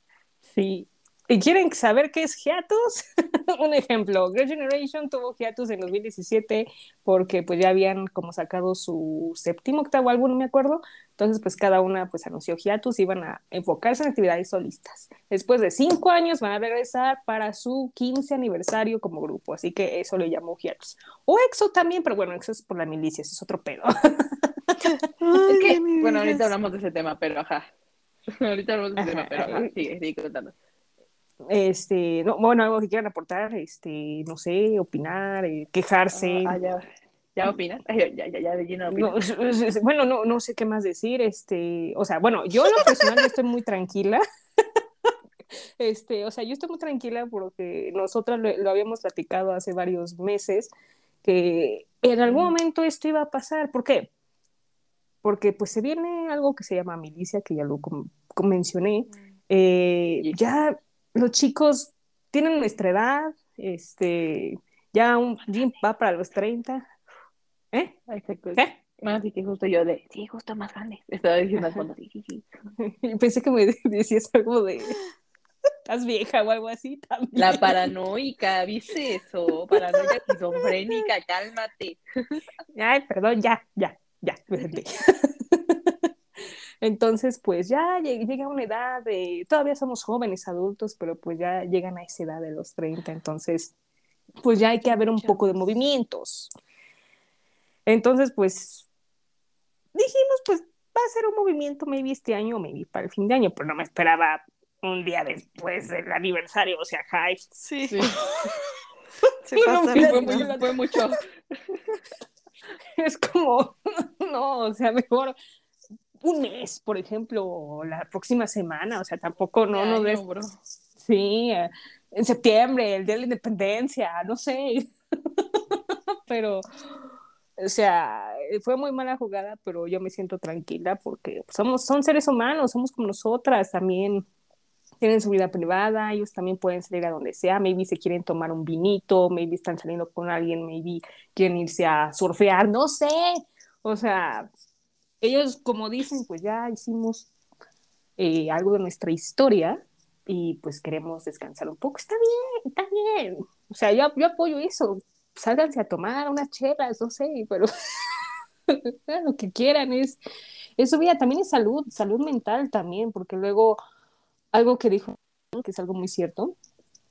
Sí. ¿Y quieren saber qué es hiatus? Un ejemplo, Girl Generation tuvo hiatus en 2017 porque pues ya habían como sacado su séptimo, octavo álbum, no me acuerdo. Entonces pues cada una pues anunció hiatus y iban a enfocarse en actividades solistas. Después de cinco años van a regresar para su 15 aniversario como grupo, así que eso le llamó hiatus. O EXO también, pero bueno, EXO es por la milicia, ese es otro pedo. Es que, bueno, ahorita hablamos de ese tema, pero ajá. Ahorita hablamos de ese tema, pero ajá. Sigue, sigue contando. Este, no, bueno, algo que quieran aportar, este, no sé, opinar, eh, quejarse. Ah, ya, ya opinas. Ya, ya, ya, de lleno No, bueno, no, no sé qué más decir, este, o sea, bueno, yo en lo personal yo estoy muy tranquila, este, o sea, yo estoy muy tranquila porque nosotras lo, lo habíamos platicado hace varios meses, que en algún momento esto iba a pasar, ¿por qué? Porque pues se viene algo que se llama milicia, que ya lo com- mencioné, eh, ya los chicos tienen nuestra edad, este, ya un Jim va para los 30, ¿eh? Exacto. ¿Qué? Así que justo yo de, sí, justo más grande. Estaba diciendo al fondo, sí, sí, sí. Y pensé que me decías algo de estás vieja o algo así también. La paranoica, ¿viste eso? Paranoia esquizofrénica, cálmate. Ay, perdón, ya, ya, ya, me senté. Entonces, pues ya lleg- llega una edad de, todavía somos jóvenes adultos, pero pues ya llegan a esa edad de los 30, entonces, pues ya hay que haber un poco de movimientos. Entonces, pues, dijimos, pues va a ser un movimiento maybe este año, maybe para el fin de año, pero no me esperaba un día después del aniversario, o sea, hype. Sí. Sí. Se No, pasa mira, Fue, rápido. muy- fue mucho. Es como, no, o sea, mejor un mes, por ejemplo, o la próxima semana, o sea, tampoco no, no Ay, des, bro. sí, eh, en septiembre, el día de la independencia, no sé, pero, o sea, fue muy mala jugada, pero yo me siento tranquila porque somos, son seres humanos, somos como nosotras también. Tienen su vida privada, ellos también pueden salir a donde sea, maybe se quieren tomar un vinito, maybe están saliendo con alguien, maybe quieren irse a surfear, no sé, o sea, ellos como dicen, pues ya hicimos eh, algo de nuestra historia y pues queremos descansar un poco, está bien, está bien, o sea, yo, yo apoyo eso, sálganse a tomar unas chelas, no sé, pero lo que quieran, es, es su vida, también es salud, salud mental también, porque luego algo que dijo, que es algo muy cierto,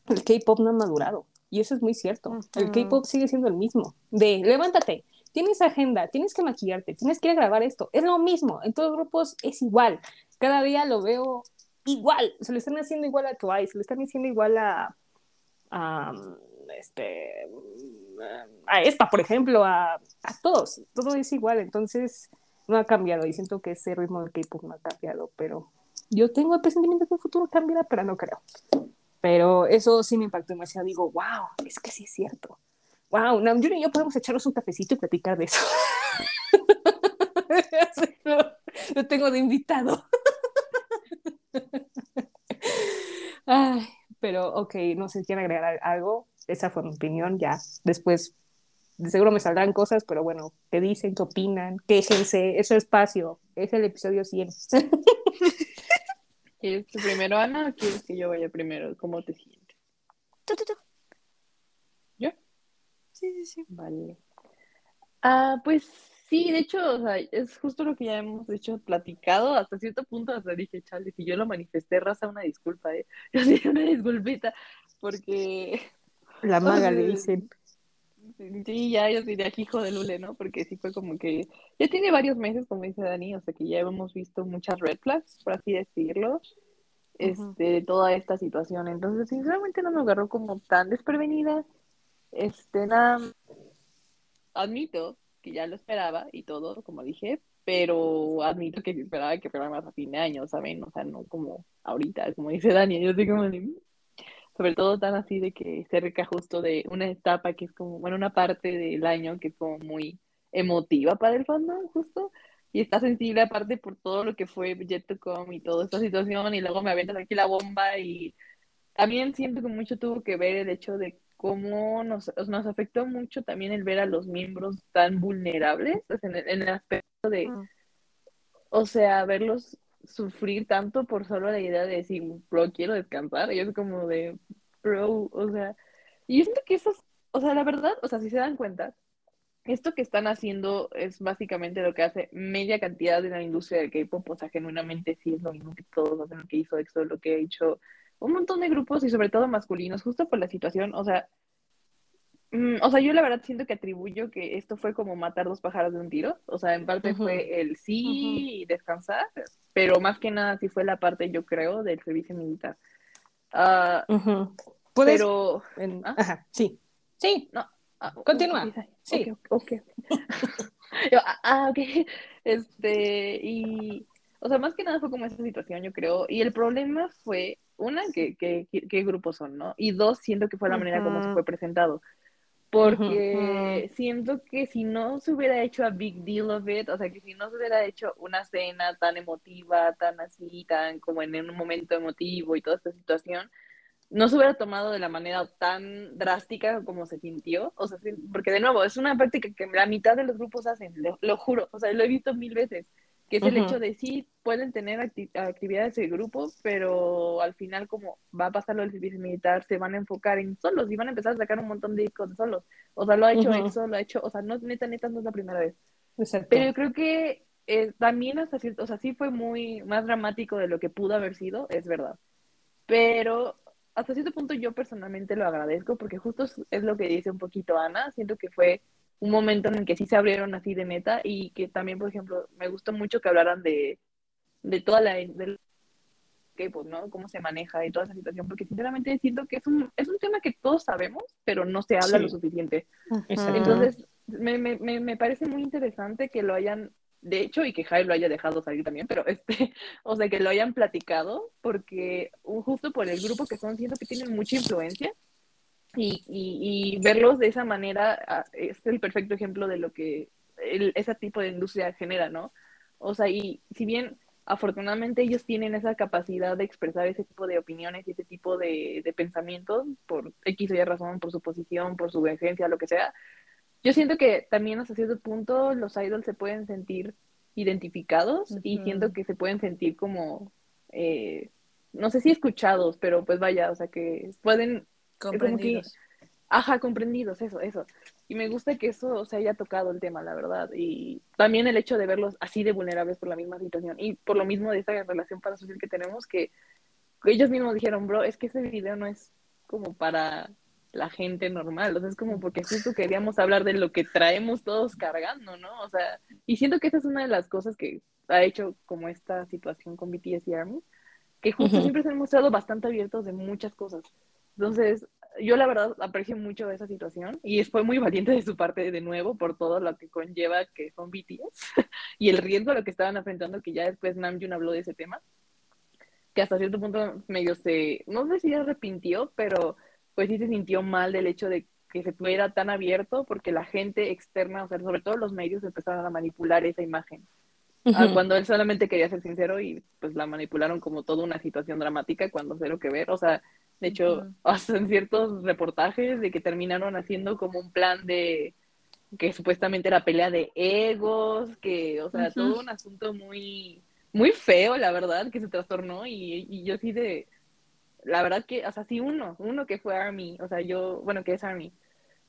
el K-pop no ha madurado. Y eso es muy cierto. El. K-pop sigue siendo el mismo. De levántate, tienes agenda, tienes que maquillarte, tienes que ir a grabar esto. Es lo mismo. En todos los grupos es igual. Cada día lo veo igual. Se lo están haciendo igual a Twice, se lo están haciendo igual a. este. a esta, por ejemplo, a, a todos. Todo es igual. Entonces, no ha cambiado. Y siento que ese ritmo del K-pop no ha cambiado. Pero yo tengo el presentimiento que el futuro cambiará, pero no creo. Pero eso sí me impactó demasiado. Digo, wow, es que sí es cierto. Wow, Namjoon y yo podemos echarnos un cafecito y platicar de eso. lo, lo tengo de invitado. Ay, pero ok, no sé si quieren agregar algo. Esa fue mi opinión. Ya después, de seguro me saldrán cosas, pero bueno, ¿qué dicen? ¿Qué opinan? Quéjense. Es su espacio. Es el episodio 100. ¿Quieres tú primero, Ana, o quieres que yo vaya primero? ¿Cómo te sientes? Tú, tú, tú. Sí, sí, sí. Vale. Ah, pues sí, de hecho, o sea, es justo lo que ya hemos hecho, platicado, hasta cierto punto, hasta dije, chale, si yo lo manifesté, raza, una disculpa, ¿eh? Yo sí, una disculpita, porque La maga le dicen. sí, ya yo de aquí, hijo de Lule, ¿no? Porque sí fue como que, ya tiene varios meses, como dice Dani, o sea, que ya hemos visto muchas red flags, por así decirlo, este, de toda esta situación, entonces, sinceramente no me agarró como tan desprevenida, este, nada admito que ya lo esperaba y todo, como dije, pero admito que esperaba que fuera más a fin de año, ¿saben? O sea, no como ahorita, como dice Dani, yo estoy como "Mm". sobre todo tan así de que cerca justo de una etapa que es como, bueno, una parte del año que es como muy emotiva para el fandom, justo, y está sensible aparte por todo lo que fue Jet to Come y toda esta situación, y luego me aventan aquí la bomba, y también siento que mucho tuvo que ver el hecho de cómo nos, nos afectó mucho también el ver a los miembros tan vulnerables, en el, en el aspecto de, Mm. o sea, verlos sufrir tanto por solo la idea de decir, bro, quiero descansar, y es como de, bro, o sea, y yo siento que eso, es- o sea, la verdad, o sea, si se dan cuenta, esto que están haciendo es básicamente lo que hace media cantidad de la industria del K-pop, o sea, genuinamente sí es lo mismo que todos hacen, lo que hizo EXO, lo que ha hecho un montón de grupos y sobre todo masculinos, justo por la situación, o sea, mm, o sea, yo la verdad siento que atribuyo que esto fue como matar dos pájaros de un tiro, o sea, en parte fue el sí y descansar, pero más que nada sí fue la parte, yo creo, del servicio militar. Ah, Ujú. ¿Puedes? pero, en- ¿Ah? Ajá, sí. Sí, ah, Continúa. Sí. ok, ok. Yo, ah, ah, ok. Este, y, o sea, más que nada fue como esa situación, yo creo. Y el problema fue, una, que, que, que- qué grupos son, ¿no? Y dos, siento que fue la manera como se fue presentado. Porque siento que si no se hubiera hecho a big deal of it, o sea, que si no se hubiera hecho una cena tan emotiva, tan así, tan como en un momento emotivo y toda esta situación, no se hubiera tomado de la manera tan drástica como se sintió, o sea, porque de nuevo, es una práctica que la mitad de los grupos hacen, lo, lo juro, o sea, lo he visto mil veces, que es el hecho de sí, pueden tener acti- actividades de grupo, pero al final como va a pasar lo del servicio militar, se van a enfocar en solos y van a empezar a sacar un montón de discos solos, o sea, lo ha hecho. EXO, lo ha hecho, o sea, no, neta, neta, no es la primera vez. exacto. Pero yo creo que eh, también hasta cierto, o sea, sí fue muy más dramático de lo que pudo haber sido, es verdad. Pero hasta cierto punto yo personalmente lo agradezco porque justo es lo que dice un poquito Ana, siento que fue un momento en el que sí se abrieron así de neta y que también, por ejemplo, me gustó mucho que hablaran de, de toda la... del K-pop, ¿no? Cómo se maneja y toda esa situación, porque sinceramente siento que es un, es un tema que todos sabemos, pero no se habla Sí. lo suficiente. Exacto. Entonces, me, me, me, me parece muy interesante que lo hayan, de hecho, y que Jai lo haya dejado salir también, pero este, o sea, que lo hayan platicado, porque justo por el grupo que son, siento que tienen mucha influencia. Y, y, y verlos de esa manera ah, es el perfecto ejemplo de lo que el, ese tipo de industria genera, ¿no? O sea, y si bien afortunadamente ellos tienen esa capacidad de expresar ese tipo de opiniones y ese tipo de, de pensamientos por X o Y razón, por su posición, por su esencia, lo que sea, yo siento que también hasta cierto punto los idols se pueden sentir identificados y siento que se pueden sentir como, eh, no sé si escuchados, pero pues vaya, o sea que pueden, Comprendidos. ajá, comprendidos, eso, eso. Y me gusta que eso se haya tocado el tema, la verdad. Y también el hecho de verlos así de vulnerables por la misma situación y por lo mismo de esta relación parasocial que tenemos, que ellos mismos dijeron, bro, es que ese video no es como para la gente normal, o sea, es como porque justo queríamos hablar de lo que traemos todos cargando, ¿no? O sea, y siento que esa es una de las cosas que ha hecho como esta situación con BTS y ARMY, que justo Ujú. siempre se han mostrado bastante abiertos de muchas cosas. Entonces, yo la verdad aprecio mucho esa situación y fue muy valiente de su parte de nuevo por todo lo que conlleva que son BTS y el riesgo a lo que estaban enfrentando, que ya después Namjoon habló de ese tema, que hasta cierto punto medio se, no sé si arrepintió, pero pues sí se sintió mal del hecho de que se fuera tan abierto porque la gente externa, o sea, sobre todo los medios empezaron a manipular esa imagen. Ah, Ujú. cuando él solamente quería ser sincero y pues la manipularon como toda una situación dramática cuando cero que ver, o sea, de hecho, Ujú. hasta en ciertos reportajes de que terminaron haciendo como un plan de que supuestamente era pelea de egos, que, o sea, todo un asunto muy, muy feo, la verdad, que se trastornó y, y yo sí de, la verdad que, o sea, sí uno, uno que fue Army, o sea, yo, bueno, que es Army,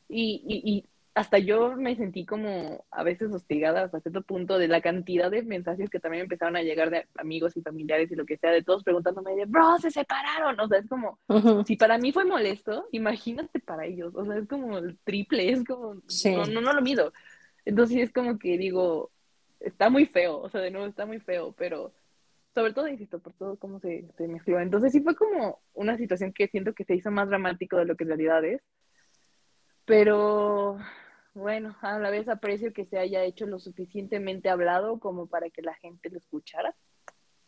y, y, y hasta yo me sentí como a veces hostigada hasta cierto punto de la cantidad de mensajes que también empezaron a llegar de amigos y familiares y lo que sea, de todos preguntándome de, bro, se separaron, o sea, es como, Ujú. si para mí fue molesto, imagínate para ellos, o sea, es como el triple, es como, Sí. no, no, no lo mido. Entonces es como que digo, está muy feo, o sea, de nuevo está muy feo, pero sobre todo, insisto, por todo cómo se, se mezcló. Entonces sí fue como una situación que siento que se hizo más dramático de lo que en realidad es, pero bueno, a la vez aprecio que se haya hecho lo suficientemente hablado como para que la gente lo escuchara.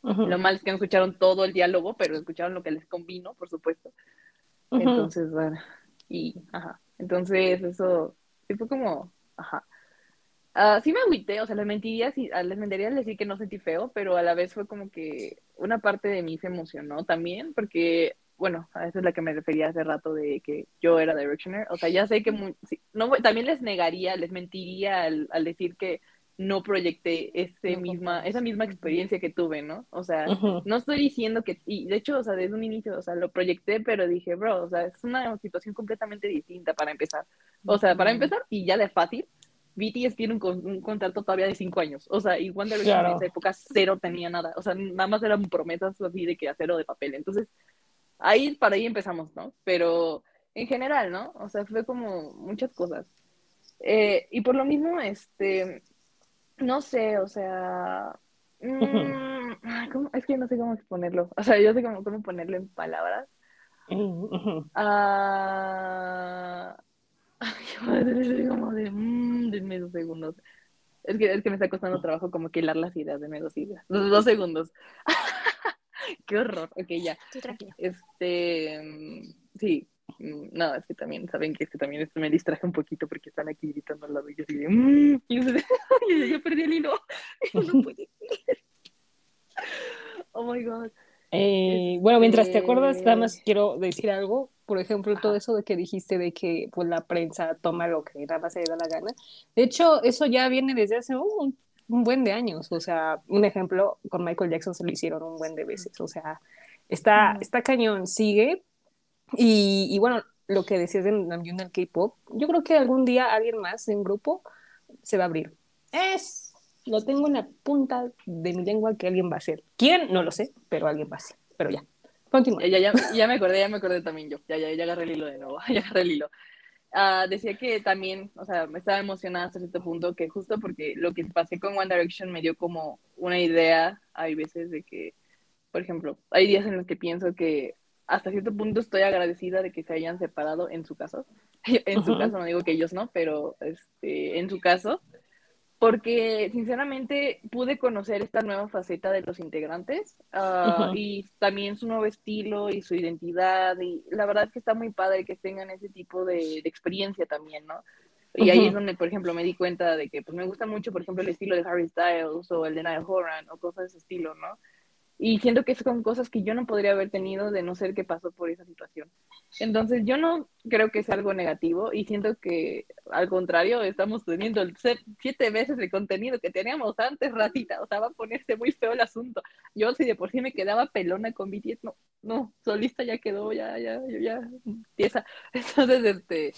Lo malo es que no escucharon todo el diálogo, pero escucharon lo que les convino, por supuesto. Entonces, bueno, y, ajá. Entonces, eso, sí fue como, ajá. Ah, sí me agüité, o sea, les mentiría, si, ah, les mentiría decir que no sentí feo, pero a la vez fue como que una parte de mí se emocionó también, porque, bueno, a eso es la que me refería hace rato de que yo era Directioner, o sea, ya sé que mu- sí, no, también les negaría, les mentiría al, al decir que no proyecté ese No misma, esa misma experiencia que tuve, ¿no? O sea, Ujú. no estoy diciendo que, y de hecho, o sea, desde un inicio, o sea, lo proyecté, pero dije, bro, o sea, es una situación completamente distinta para empezar. O sea, para empezar, y ya de fácil, BTS tiene un, con- un contrato todavía de cinco años. O sea, y One Direction Claro. en esa época cero tenía nada. O sea, nada más eran promesas así de que acero de papel. Entonces, ahí, para ahí empezamos, ¿no? Pero en general, ¿no? O sea, fue como muchas cosas. Eh, y por lo mismo, este, no sé, o sea, mm, es que no sé cómo exponerlo. O sea, yo sé cómo, cómo ponerlo en palabras. Ah, soy como de, mm, denme dos segundos. Es que, es que me está costando trabajo como que hilar las ideas, denme dos ideas. Dos, dos segundos. Qué horror. Ok, ya. Tú tranquilo. Este, mm, sí, mm, no, es que también, saben que es que también me distraje un poquito porque están aquí gritando al lado y yo así de, mm, y yo, así de, "Ay, ya, ya perdí el hilo. No puede ser. Oh my God. Eh, bueno, mientras te acuerdas, nada más Este- quiero decir algo. Por ejemplo, todo eso de que dijiste de que pues, la prensa toma lo que nada más se le da la gana. De hecho, eso ya viene desde hace un, un buen de años. O sea, un ejemplo, con Michael Jackson se lo hicieron un buen de veces. O sea, está, está cañón, sigue. Y, y bueno, lo que decías de Namjoon del K-pop, yo creo que algún día alguien más en grupo se va a abrir. Es, lo tengo en la punta de mi lengua que alguien va a hacer. ¿Quién? No lo sé, pero alguien va a hacer. Pero ya, continúa. Ya, ya, ya, ya me acordé, ya me acordé también yo. Ya, ya, ya agarré el hilo de nuevo. Ya agarré el hilo. Ah, decía que también, o sea, me estaba emocionada hasta cierto punto, que justo porque lo que pasé con One Direction me dio como una idea, hay veces de que, por ejemplo, hay días en los que pienso que hasta cierto punto estoy agradecida de que se hayan separado en su caso. En su caso, no digo que ellos no, pero este, en su caso, porque sinceramente pude conocer esta nueva faceta de los integrantes Ujú. y también su nuevo estilo y su identidad y la verdad es que está muy padre que tengan ese tipo de, de experiencia también, ¿no? Y ahí es donde, por ejemplo, me di cuenta de que pues, me gusta mucho, por ejemplo, el estilo de Harry Styles o el de Niall Horan o cosas de ese estilo, ¿no? Y siento que son cosas que yo no podría haber tenido de no ser que pasó por esa situación. Entonces, yo no creo que sea algo negativo y siento que, al contrario, estamos teniendo el siete veces el contenido que teníamos antes, ratita. O sea, va a ponerse muy feo el asunto. Yo, si de por sí me quedaba pelona con BTS, no, no, solista ya quedó, ya, ya, ya, ya, tiesa. Entonces, este,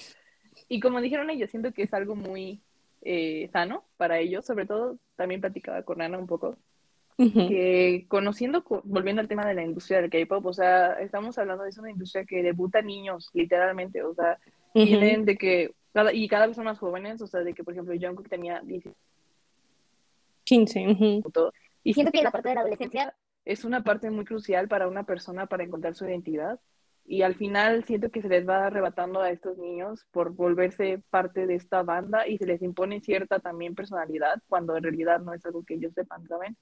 y como dijeron ellos, siento que es algo muy eh, sano para ellos. Sobre todo, también platicaba con Ana un poco Ujú. que conociendo, co- volviendo al tema de la industria del K-pop, o sea, estamos hablando de es una industria que debuta niños, literalmente, o sea, Ujú. vienen de que, cada, y cada vez son más jóvenes, o sea, de que, por ejemplo, Jungkook tenía 18 15. ujú. y Siento que la parte de la adolescencia es una parte muy crucial para una persona para encontrar su identidad. Y al final siento que se les va arrebatando a estos niños por volverse parte de esta banda y se les impone cierta también personalidad cuando en realidad no es algo que ellos sepan, ¿saben?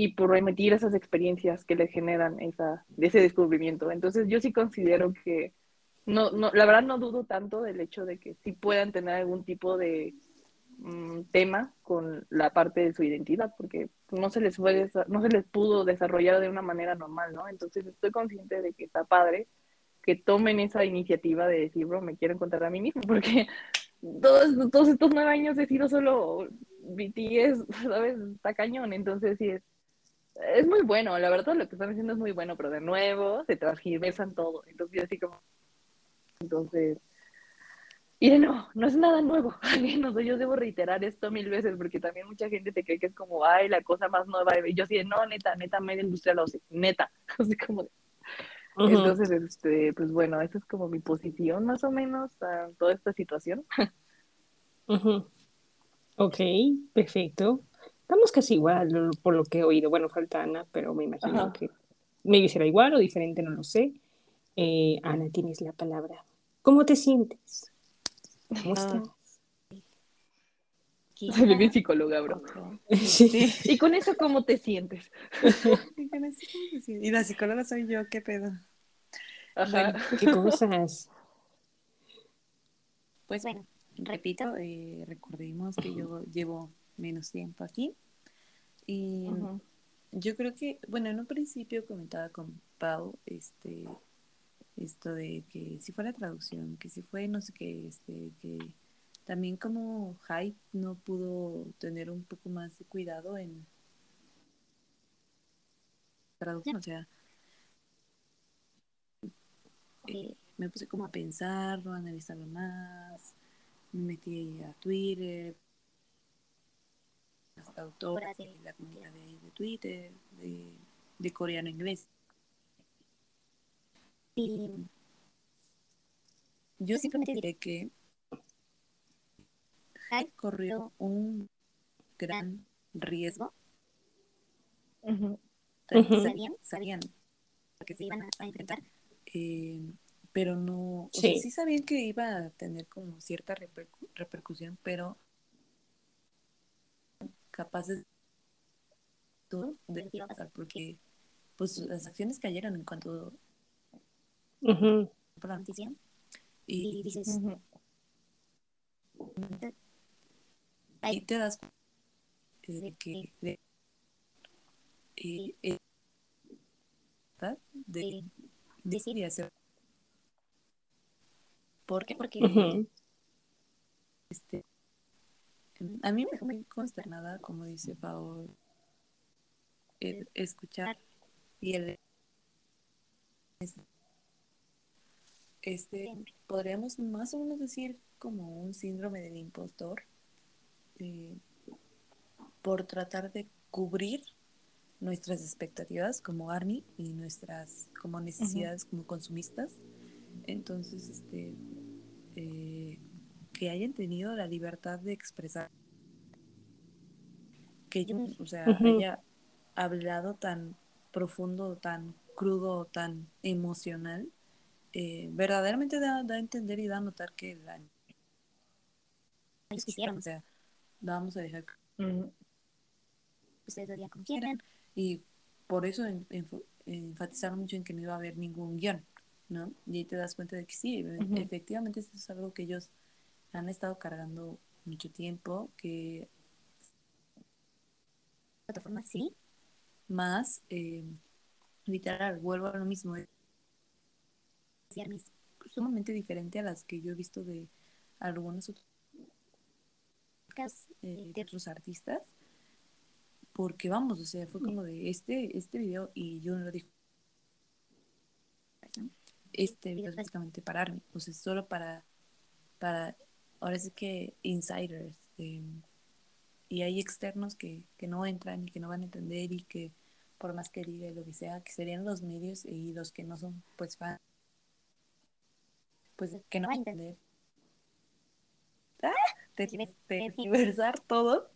Y por remitir esas experiencias que les generan esa, ese descubrimiento. Entonces yo sí considero que, no, no, la verdad no dudo tanto del hecho de que sí puedan tener algún tipo de mm, tema con la parte de su identidad, porque no se les fue, no se les pudo desarrollar de una manera normal, ¿no? Entonces estoy consciente de que está padre que tomen esa iniciativa de decir, bro, me quiero encontrar a mí mismo, porque todos, todos estos nueve años he sido solo BTS, ¿sabes? Está cañón, entonces sí es, es muy bueno, la verdad lo que están haciendo es muy bueno, pero de nuevo se transgiversan todo, entonces yo así como, entonces, y de nuevo, no es nada nuevo, al menos yo debo reiterar esto mil veces, porque también mucha gente se cree que es como, ay, la cosa más nueva, y yo de, no, neta, neta, media industria lo hace, neta, así como de, entonces, este, pues bueno, esa es como mi posición más o menos a toda esta situación. Ok, perfecto. Estamos casi igual por lo que he oído. Bueno, falta Ana, pero me imagino Ajá. que maybe será igual o diferente, no lo sé. Eh, Ana, tienes la palabra. ¿Cómo te sientes? ¿Cómo Ah. estás? Soy bien psicóloga, bro. Sí. ¿Y con eso cómo te sientes? Y la psicóloga soy yo, qué pedo. Ajá. ¿Qué cosas? Pues bueno, repito, eh, recordemos que yo llevo menos tiempo aquí. Y yo creo que, bueno, en un principio comentaba con Pau, este, esto de que si fue la traducción, que si fue no sé qué, este, que también como Hype no pudo tener un poco más de cuidado en traducción, o sea, eh, me puse como a pensarlo, a analizarlo más, me metí a Twitter, autoras de la comunidad de, de Twitter, de, de coreano inglés. Y yo simplemente diré que Hype corrió un gran riesgo. Ujú. Sabían, sabían que se iban a enfrentar, eh, pero no, o sea, Sí. sí sabían que iba a tener como cierta repercu- repercusión, pero capaces de pasar, porque pues las acciones cayeron en cuanto Ujú. por la noticia y dices Ujú. ahí te das cuenta de que de, eh, eh, ¿verdad? de decir y hacer ¿por qué? porque Ujú. este a mí me dejó muy consternada como dice Pau el escuchar y el este podríamos más o menos decir como un síndrome del impostor eh, por tratar de cubrir nuestras expectativas como Army y nuestras como necesidades como consumistas. Entonces este eh, que hayan tenido la libertad de expresar que yo o sea haya hablado tan profundo tan crudo tan emocional eh, verdaderamente da, da a entender y da a notar que la ellos quisieron, o sea, vamos a dejar que Ujú. ustedes como quieran y por eso en- enfatizaron mucho en que no iba a haber ningún guion, ¿no? Y ahí te das cuenta de que sí, e- efectivamente esto es algo que ellos han estado cargando mucho tiempo, que de otra forma sí, más eh, literal, vuelvo a lo mismo, es sumamente diferente a las que yo he visto de algunos otros eh, otros artistas porque vamos, o sea, fue como de este, este video y yo no lo digo. Este video es básicamente para Army, o sea, solo para, para, ahora sí que insiders, eh, y hay externos que, que no entran y que no van a entender y que por más que diga y lo que sea, que serían los medios y los que no son pues fans, pues que no van a entender. ¡Ah! Tergiversar tergiversar todo.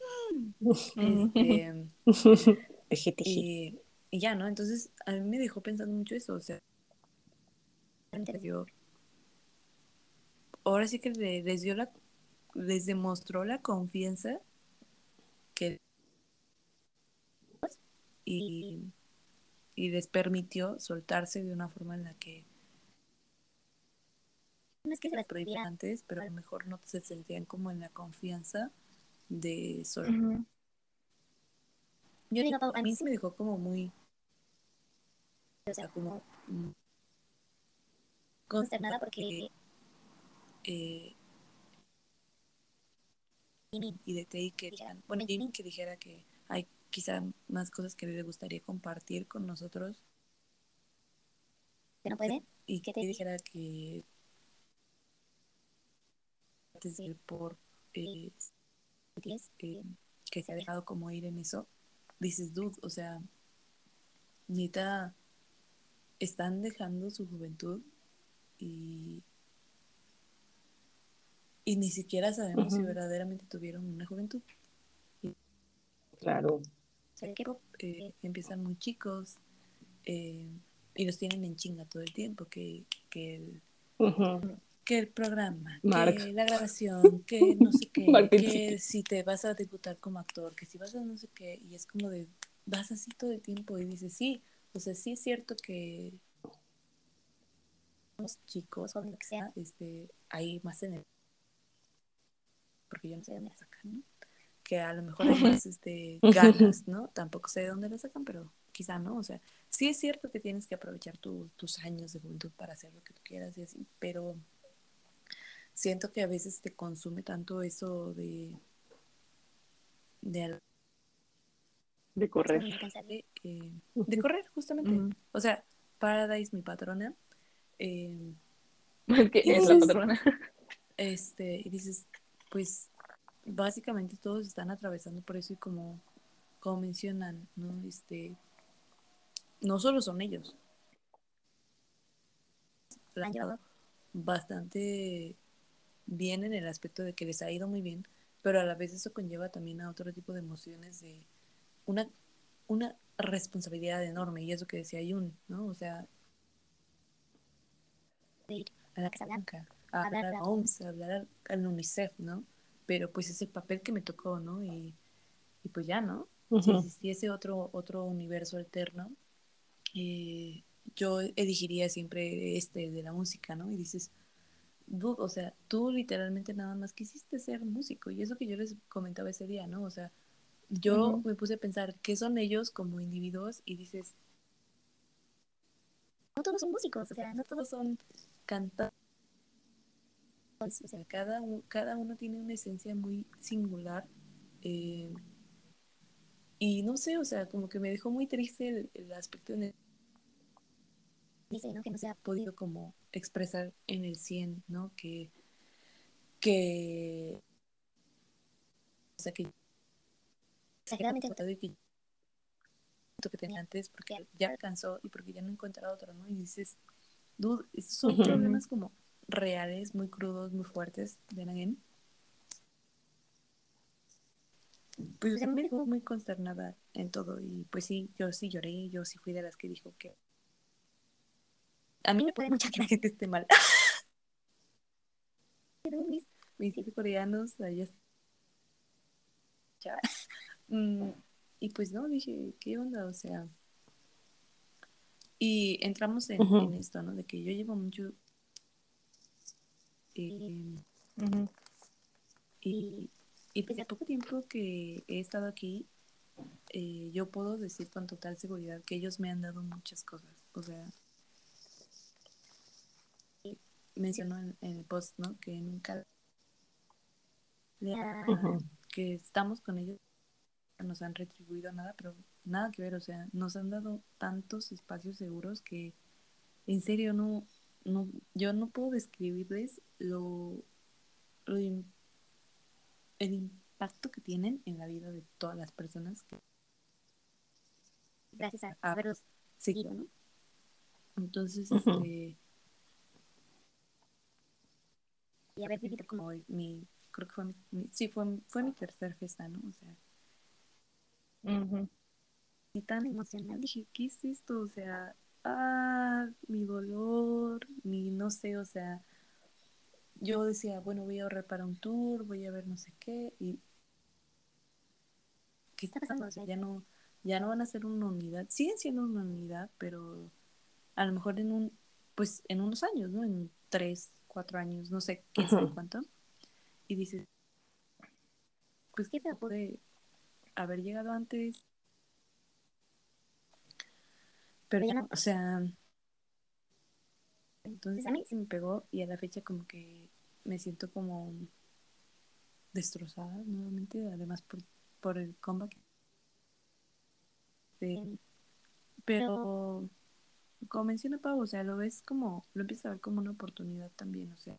Este, y, y ya, ¿no? Entonces, a mí me dejó pensando mucho eso, o sea, yo, ahora sí que le- les dio la, les demostró la confianza que y, y les permitió soltarse de una forma en la que no es que se las prohibía antes, pero a lo mejor no se sentían como en la confianza de soltar. Ujú. Yo digo, a mí sí me dejó como muy, o sea, como consternada porque eh, y de Tay que bueno, Jimmy que dijera que hay quizá más cosas que le gustaría compartir con nosotros. Que no puede. Y que Tay dijera que antes de ir por eh, eh, que se ha dejado como ir en eso, dices, dude, o sea, neta, están dejando su juventud y, y ni siquiera sabemos si verdaderamente tuvieron una juventud. Claro. Eh, empiezan muy chicos eh, y los tienen en chinga todo el tiempo, que, que el, que el programa, Mark. que la grabación, que no sé qué, que si te vas a debutar como actor, que si vas a no sé qué, y es como de, vas así todo el tiempo y dices, sí, o sea, sí es cierto que los chicos, o lo que sea, este, hay más en el... Porque yo no sé de dónde la sacan, ¿no? Que a lo mejor hay más este, ganas, ¿no? Tampoco sé de dónde la sacan, pero quizá no, o sea, sí es cierto que tienes que aprovechar tu- tus años de juventud para hacer lo que tú quieras y así, pero siento que a veces te consume tanto eso de de, correr. de, eh, de correr justamente o sea Paradise mi patrona eh, Es que es la patrona. este y dices pues básicamente todos están atravesando por eso y como como mencionan no este no solo son ellos. La han llevado bastante bien en el aspecto de que les ha ido muy bien pero a la vez eso conlleva también a otro tipo de emociones de una una responsabilidad enorme. Y eso que decía Yun no o sea a la Casa Blanca a hablar a OMS a hablar al, UNICEF no pero pues es el papel que me tocó no y, y pues ya no si existiese otro otro universo alterno eh, yo elegiría siempre este de la música no y dices o sea tú literalmente nada más quisiste ser músico y eso que yo les comentaba ese día no o sea yo me puse a pensar qué son ellos como individuos y dices no todos son músicos o sea no todos son cantantes o sea cada, cada uno tiene una esencia muy singular eh, y no sé, o sea, como que me dejó muy triste el, el aspecto en el dice, ¿no? Que no se ha podido como expresar en el 100, ¿no? Que, que, o sea, que exageradamente y que lo que tenía antes porque ya alcanzó y porque ya no encuentra otro, ¿no? Y dices, dude, esos son problemas como reales, muy crudos, muy fuertes de alguien. Pues o sea, me dejó muy consternada en todo y pues sí, yo sí lloré, yo sí fui de las que dijo que a mí me puede mucho que la gente esté mal. Pero mis, mis coreanos, allá. Mm, y pues no, dije, ¿qué onda? O sea, y entramos en, en esto, ¿no? De que yo llevo mucho eh, y, y pues de poco tiempo que he estado aquí, eh, yo puedo decir con total seguridad que ellos me han dado muchas cosas. O sea, mencionó en, en el post, ¿no? Que nunca le ha- Ujú. que estamos con ellos, nos han retribuido nada, pero nada que ver, o sea, nos han dado tantos espacios seguros que en serio no, no yo no puedo describirles lo, lo el impacto que tienen en la vida de todas las personas que gracias a haberlos seguido, ¿no? Entonces, Ujú. este y haber vivido como hoy, mi creo que fue mi, mi- sí fue, fue mi tercer fiesta, ¿no? O sea, y tan emocional. Dije, ¿qué es esto? O sea, ah, mi dolor, mi no sé, o sea, yo decía, bueno, voy a ahorrar para un tour, voy a ver no sé qué, y ¿qué está pasando? O sea, ya no, ya no van a ser una unidad, siguen siendo una unidad, pero a lo mejor en un, pues en unos años, ¿no? En tres, cuatro años, no sé qué Ujú. cuánto. Y dices, pues qué puede haber llegado antes. Pero ya no, o sea, entonces a mí sí me pegó y a la fecha como que me siento como destrozada nuevamente, además por, por el comeback. Sí. Pero como menciona Pau, o sea, lo ves como, lo empiezas a ver como una oportunidad también, o sea.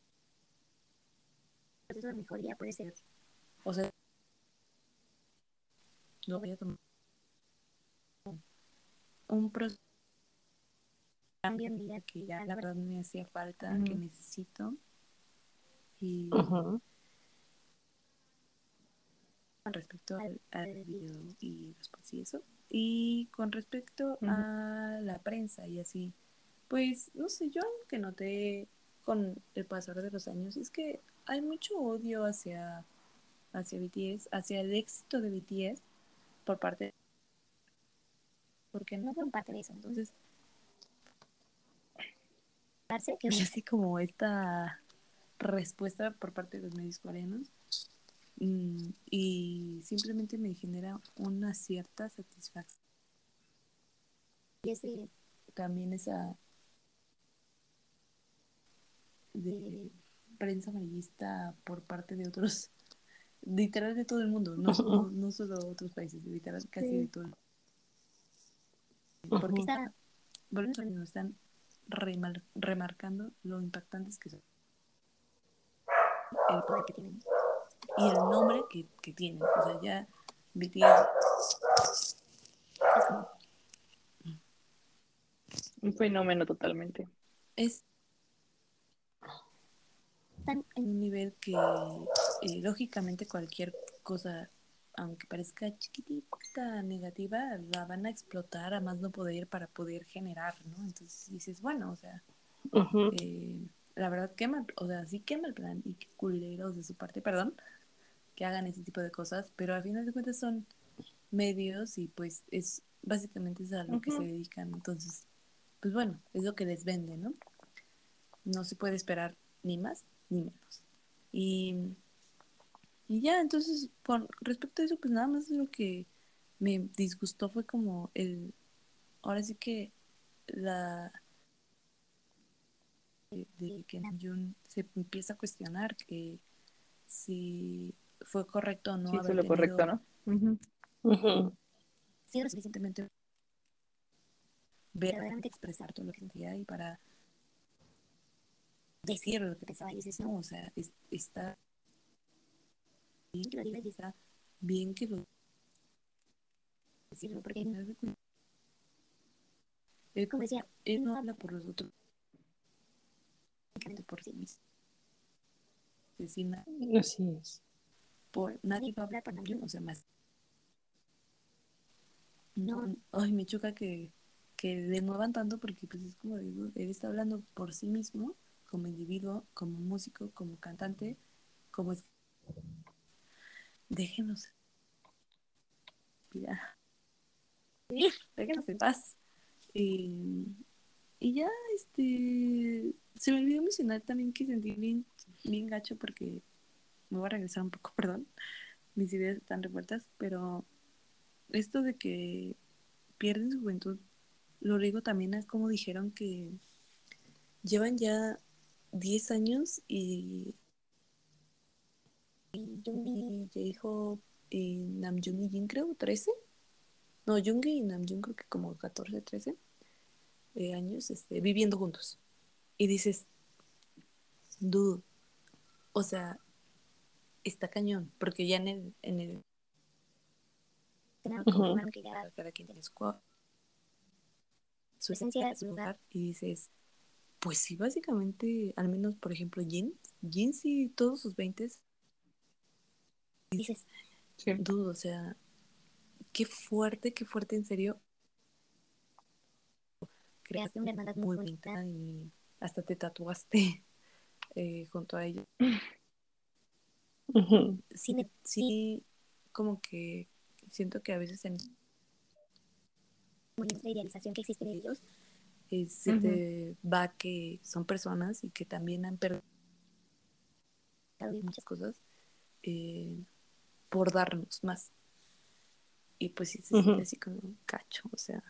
Eso de mejoría puede ser. O sea, lo voy a tomar un proceso vida que ya la verdad me hacía falta, que necesito. Y con respecto al, al video y después y eso. Y con respecto a la prensa y así, pues no sé, yo algo que noté con el pasar de los años es que hay mucho odio hacia, hacia BTS, hacia el éxito de BTS por parte porque no fueron parte de eso. Entonces, que es así como esta respuesta por parte de los medios coreanos mm, y simplemente me genera una cierta satisfacción. Y también esa de prensa amarillista por parte de otros, literal de todo el mundo, no, no, no solo otros países, literal casi de todo el mundo. Porque bueno, están remar, remarcando lo impactantes que son. El poder que tienen. Y el nombre que, que tienen. O sea, ya BTS Un fenómeno totalmente. es tan en un nivel que eh, lógicamente cualquier cosa, aunque parezca chiquitita, negativa, la van a explotar a más no poder para poder generar, ¿no? Entonces dices, bueno, o sea, eh, la verdad quema, o sea, sí quema el plan y qué culeros de su parte, perdón, que hagan ese tipo de cosas, pero al final de cuentas son medios y pues es básicamente es a lo que se dedican, entonces, pues bueno, es lo que les vende, ¿no? No se puede esperar ni más ni menos. Y, y ya, entonces, con respecto a eso, pues nada más lo que me disgustó fue como el, ahora sí que la de, de que Namjoon se empieza a cuestionar que si fue correcto o no Sí, haber eso es lo correcto, ¿no? Sido lo suficientemente verdaderamente expresar todo lo que sentía y para decir lo que pensaba y dices no, o sea, es- está bien que lo digas y está bien que lo decirlo porque él como decía, él no habla por los otros. Por sí mismo. Es decir, na- Así es. por nadie va a hablar por nadie, o sea, más. No, ay, me choca que, que le muevan tanto porque pues es como digo, él está hablando por sí mismo, como individuo, como músico, como cantante, como es... Déjenos. Ya. Déjenos en paz. Y, y ya, este, se me olvidó mencionar también que sentí bien, bien gacho porque me voy a regresar un poco, perdón, mis ideas están revueltas, pero esto de que pierden su juventud, lo digo también a como dijeron que llevan ya 10 años y Junggi, J-Hope y Namjoon y Jin creo 13 no Junggi y Namjoon creo que como 14 13 eh, años este, viviendo juntos. Y dices dude o sea está cañón porque ya en el en el cada quien tiene su, su esencia, su lugar, y dices, pues sí, básicamente, al menos, por ejemplo, Jin, Jin sí, todos sus 20 y dices, Sí. dudo, o sea, qué fuerte, qué fuerte, en serio. Creaste una hermandad muy bonita y hasta te tatuaste eh, junto a ella. Sí, me- sí, como que siento que a veces en la idealización que existe de ellos, eh, se te va que son personas y que también han perdido muchas cosas eh, por darnos más. Y pues sí se siente así como un cacho, o sea,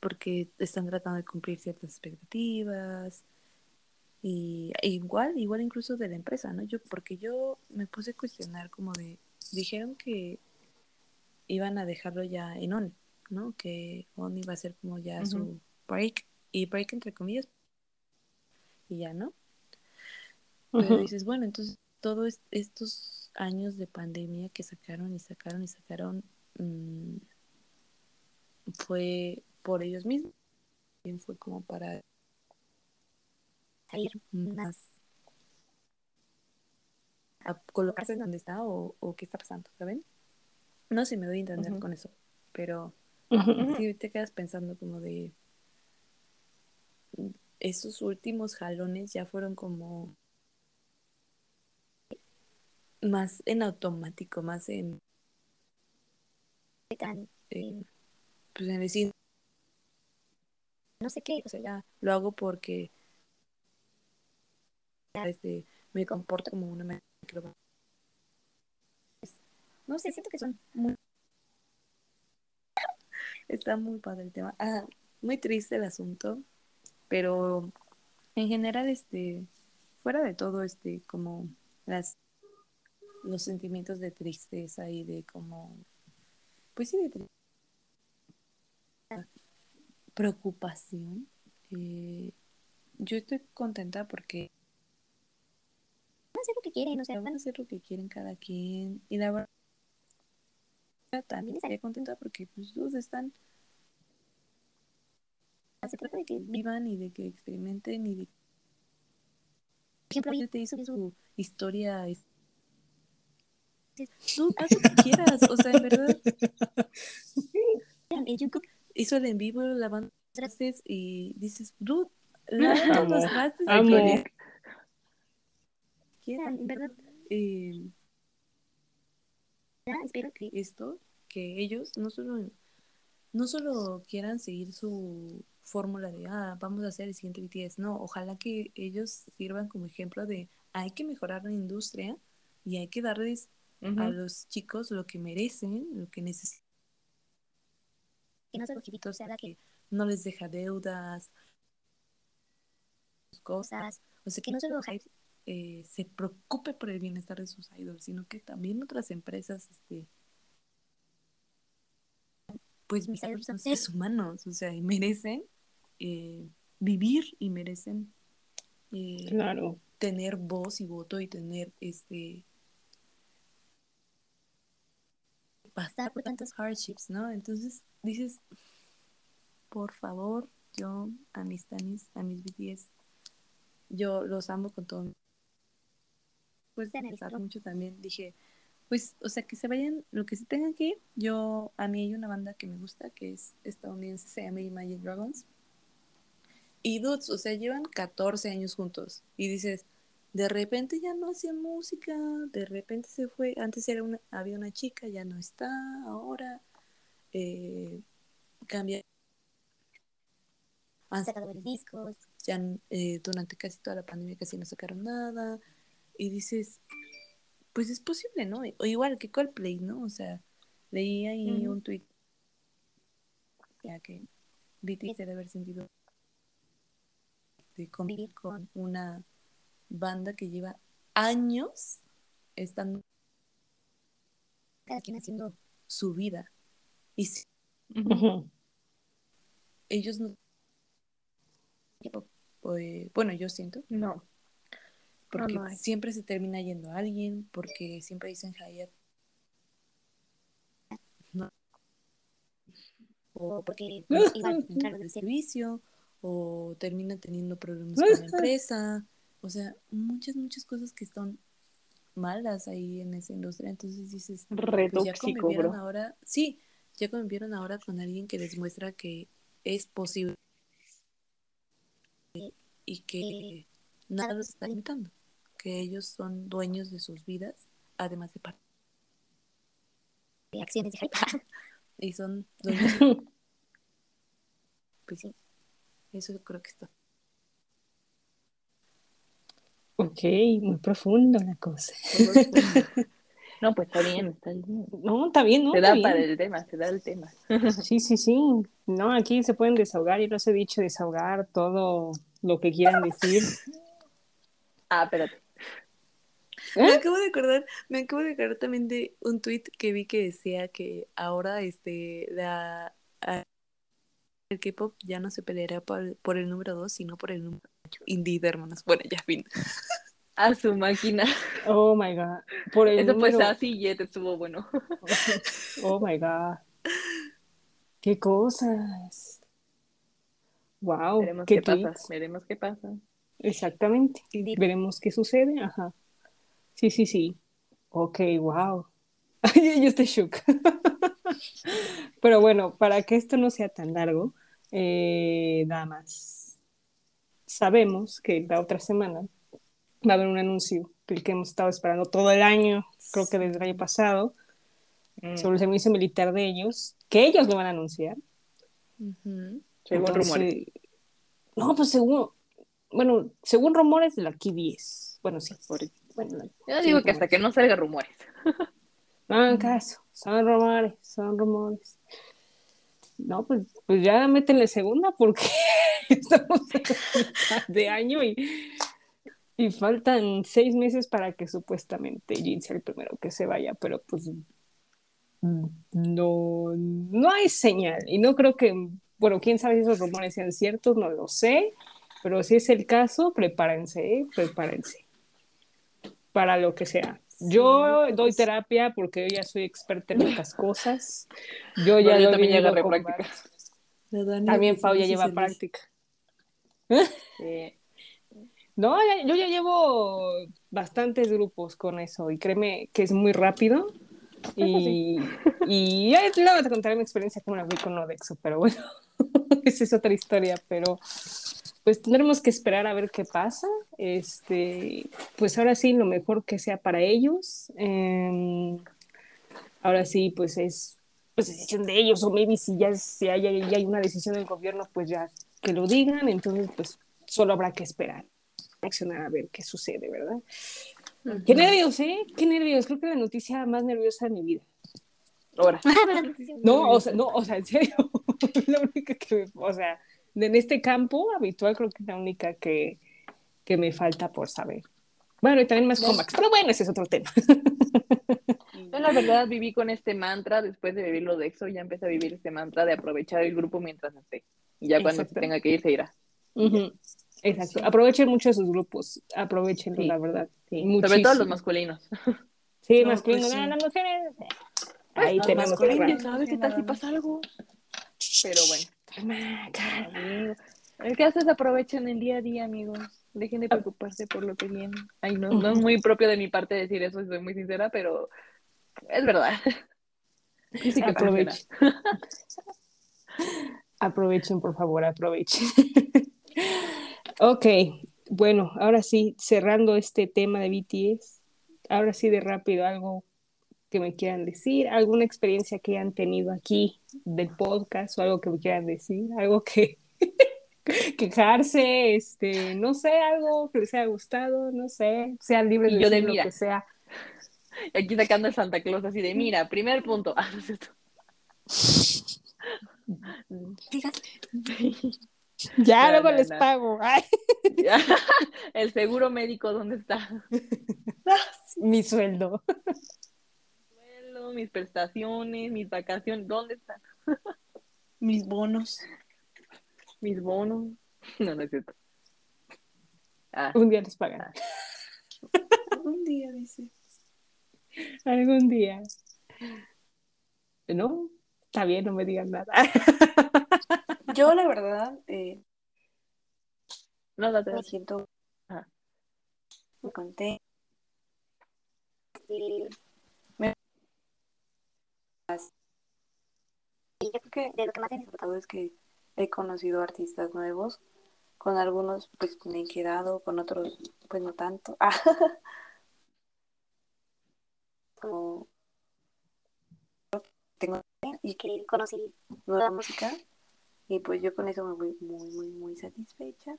porque están tratando de cumplir ciertas expectativas. Y e igual, igual incluso de la empresa, ¿no? Yo, porque yo me puse a cuestionar como de, dijeron que iban a dejarlo ya en on, ¿no? Que on iba a ser como ya su break, y break entre comillas, y ya, ¿no? Pero dices, bueno, entonces todos estos años de pandemia que sacaron y sacaron y sacaron mm, fue por ellos mismos. También fue como para salir más a colocarse en donde está o, o qué está pasando, ¿saben? No sé si me doy a entender con eso, pero sí te quedas pensando como de esos últimos jalones ya fueron como más en automático, más en, en, pues en decir, no sé qué, o sea, ya lo hago porque este, me comporto como una micro. no sé, siento que son muy está muy padre el tema. Ah, muy triste el asunto, pero en general, este, fuera de todo, este, como las los sentimientos de tristeza y de como, pues sí, de tristeza, preocupación. Eh, yo estoy contenta porque van a hacer lo que quieren, o sea, van a hacer lo que quieren cada quien. Y la verdad, también estaría contenta porque pues todos están se trata de que vivan y de que experimenten y de por ejemplo, te hizo su historia es tú haz lo que quieras o sea en verdad. Hizo el en vivo lavando trastes y dices dude lava los trastes amo. quien en verdad. Eh, ya, espero que esto que ellos no solo no solo quieran seguir su fórmula de ah vamos a hacer el siguiente BTS no ojalá que ellos sirvan como ejemplo de hay que mejorar la industria y hay que darles A los chicos lo que merecen lo que necesitan que no solo chiquitos se haga que que no les deja deudas. Cosas. O sea que no solo eh, se preocupe por el bienestar de sus idols, sino que también otras empresas, este, pues Mis idols son son seres humanos, o sea, y merecen eh, vivir y merecen eh, Claro. tener voz y voto y tener este pasar por tantos hardships, ¿no? Entonces dices, por favor, yo a mis tanis, a mis BTS, yo los amo con todo. mi- Pues mucho también dije, pues, o sea, que se vayan, lo que se tengan que ir. Yo, a mí hay una banda que me gusta, que es estadounidense, se llama Imagine Dragons. Y dudes, o sea, llevan 14 años juntos. Y dices, de repente ya no hacían música, de repente se fue, antes era una, había una chica, ya no está, ahora eh, cambia. Han sacado varios discos. ya eh, durante casi toda la pandemia casi no sacaron nada y dices pues es posible no o igual que Coldplay no o sea leí ahí un tweet ya que BTS debe haber sentido de convivir con una banda que lleva años estando cada quien haciendo su vida y si ellos no eh, bueno yo siento No. porque no siempre se termina yendo a alguien, porque siempre dicen Hayat. No. o porque pues, igual a entrar del servicio, o termina teniendo problemas con la empresa. O sea, muchas, muchas cosas que están malas ahí en esa industria. Entonces dices, Re pues ya tóxico, convivieron bro. ahora, sí, ya convivieron ahora con alguien que les muestra que es posible y que nada los está limitando, que ellos son dueños de sus vidas, además de par- de acciones de y son dueños de- pues sí, eso creo que está. Ok, muy profundo la cosa. No, pues está bien, está bien. No, está bien, ¿no? Se da para el tema, se da el tema. Sí, sí, sí. No, aquí se pueden desahogar, yo los he dicho, desahogar todo lo que quieran decir. Ah, espérate. Me acabo de acordar, me acabo de acordar también de un tweet que vi que decía que ahora este la a- el K-pop ya no se peleará por, por el número 2, sino por el número 8. Indeed, hermanas. Bueno, ya fin. A su máquina. Oh my god. Por el Eso pues número- así y estuvo bueno. Oh my god. Qué cosas. Wow, Veremos qué qué pasa. Veremos qué pasa. Exactamente. Veremos qué sucede. Ajá. Sí, sí, sí. Ok, wow. Yo estoy shook. Pero bueno, para que esto no sea tan largo, eh, nada más sabemos que la otra semana va a haber un anuncio el que hemos estado esperando todo el año, creo que desde el año pasado, Mm. sobre el servicio militar de ellos, que ellos lo van a anunciar. Según Entonces, rumores. No, pues según, bueno, según rumores de la Q10. Bueno, sí, por, bueno, Yo digo que hasta que no salga rumores. No hagan caso, son rumores, son rumores. No, pues, pues ya métenle segunda porque estamos de año y, y faltan seis meses para que supuestamente Jin sea el primero que se vaya, pero pues no, no hay señal y no creo que, bueno, quién sabe si esos rumores sean ciertos, no lo sé, pero si es el caso, prepárense, ¿eh? prepárense para lo que sea. Yo Sí, doy terapia porque yo ya soy experta en estas cosas. Yo ya Bueno, yo lo también ya agarré con práctica. Dani También Pau ya lleva servicio. práctica. Sí. No, ya- yo ya llevo bastantes grupos con eso y créeme que es muy rápido. Y, y ya luego te contaré mi experiencia como la vi con Odexo, pero bueno, esa es otra historia, pero pues tendremos que esperar a ver qué pasa. Este, pues ahora sí, lo mejor que sea para ellos. Em, ahora sí, pues es pues, decisión de ellos, o maybe si ya, si hay, ya hay una decisión del gobierno, pues ya que lo digan, entonces pues solo habrá que esperar, accionar a ver qué sucede, ¿verdad? Qué nervios, ¿eh? Qué nervios. Creo que la noticia más nerviosa de mi vida. Ahora. No, o sea, no, o sea, en serio. la única que, me- o sea, en este campo habitual creo que es la única que, que me falta por saber. Bueno, y también más Comax, pero bueno, ese es otro tema. Yo la verdad viví con este mantra después de vivir lo de EXO, ya empecé a vivir este mantra de aprovechar el grupo mientras esté. Y ya cuando se tenga que ir se irá. Exacto. Aprovechen mucho sus grupos. Aprovechen, Sí. la verdad. Sí. Sobre todo los masculinos. Sí, No, masculino. pues sí. no, las mujeres. Ahí los tenemos que masculinos. ¿Quién agarrar. sabe qué tal si pasa algo? Pero bueno. Calma, calma. amigo. El caso es aprovechen el día a día, amigos. Dejen de preocuparse por lo que viene. Ay, no, no es muy propio de mi parte decir eso, soy muy sincera, pero es verdad. Sí, que. Aprovechen. Aprovechen, por favor, aprovechen. ok, bueno, ahora sí, cerrando este tema de BTS, ahora sí de rápido, algo que me quieran decir, alguna experiencia que hayan tenido aquí del podcast o algo que me quieran decir, algo que quejarse, este, no sé, algo que les haya gustado, no sé, sean libres de yo de decir lo mira. que sea. Y aquí sacando el Santa Claus así de, mira, primer punto. Ah, no es cierto. Ya, No, luego no, les no. pago. Ay, Ya. El seguro médico, ¿dónde está? mi sueldo. Mis prestaciones, mis vacaciones, ¿dónde están? Mis bonos. Mis bonos. No, no es cierto. Ah, Un día les pagan. Un día, dice. Algún día. ¿No? Está bien, no me digan nada. Yo, la verdad, eh, no, date, me siento Ajá. muy contenta. Y yo creo que de lo que más he disfrutado es que he conocido artistas nuevos. Con algunos, pues me he quedado, con otros, pues no tanto. Como tengo y que conocí nueva música. Y pues yo con eso me voy muy, muy, muy satisfecha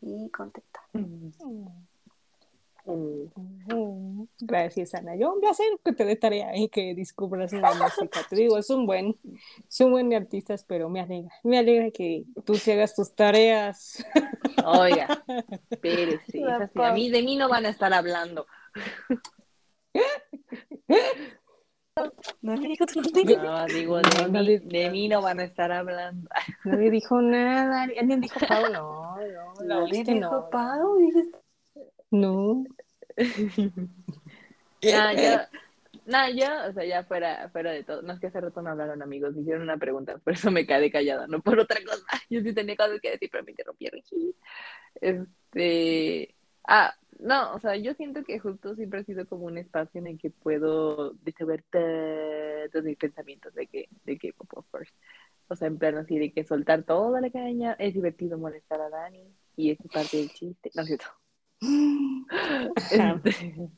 y contenta. Mm. Gracias, Ana. Yo un placer que te dé tarea y que descubras una música. Te digo, es un buen, es un buen de artistas, pero me alegra. Me alegra que tú sí hagas tus tareas. Oiga, espérese. La es así. A mí, de mí no van a estar hablando. No me dijo. No, digo, de, No, mí, nadie- de mí no van a estar hablando. Nadie dijo nada. ¿Alguien dijo Pau? No, no, la Nadie oíste, dijo no. Pau, dijiste. No. Nah, yo, nah, yo, o sea, ya fuera, fuera de todo. No es que hace rato me hablaron amigos, me hicieron una pregunta, por eso me quedé callada, no por otra cosa. Yo sí tenía cosas que decir, pero me interrumpieron. Este, ah, no, o sea, yo siento que justo siempre ha sido como un espacio en el que puedo desahogar todos mis pensamientos de que, de que pop of course. O sea, en plan así de que soltar toda la caña, es divertido molestar a Dani y es parte del chiste, ¿no es cierto? Este,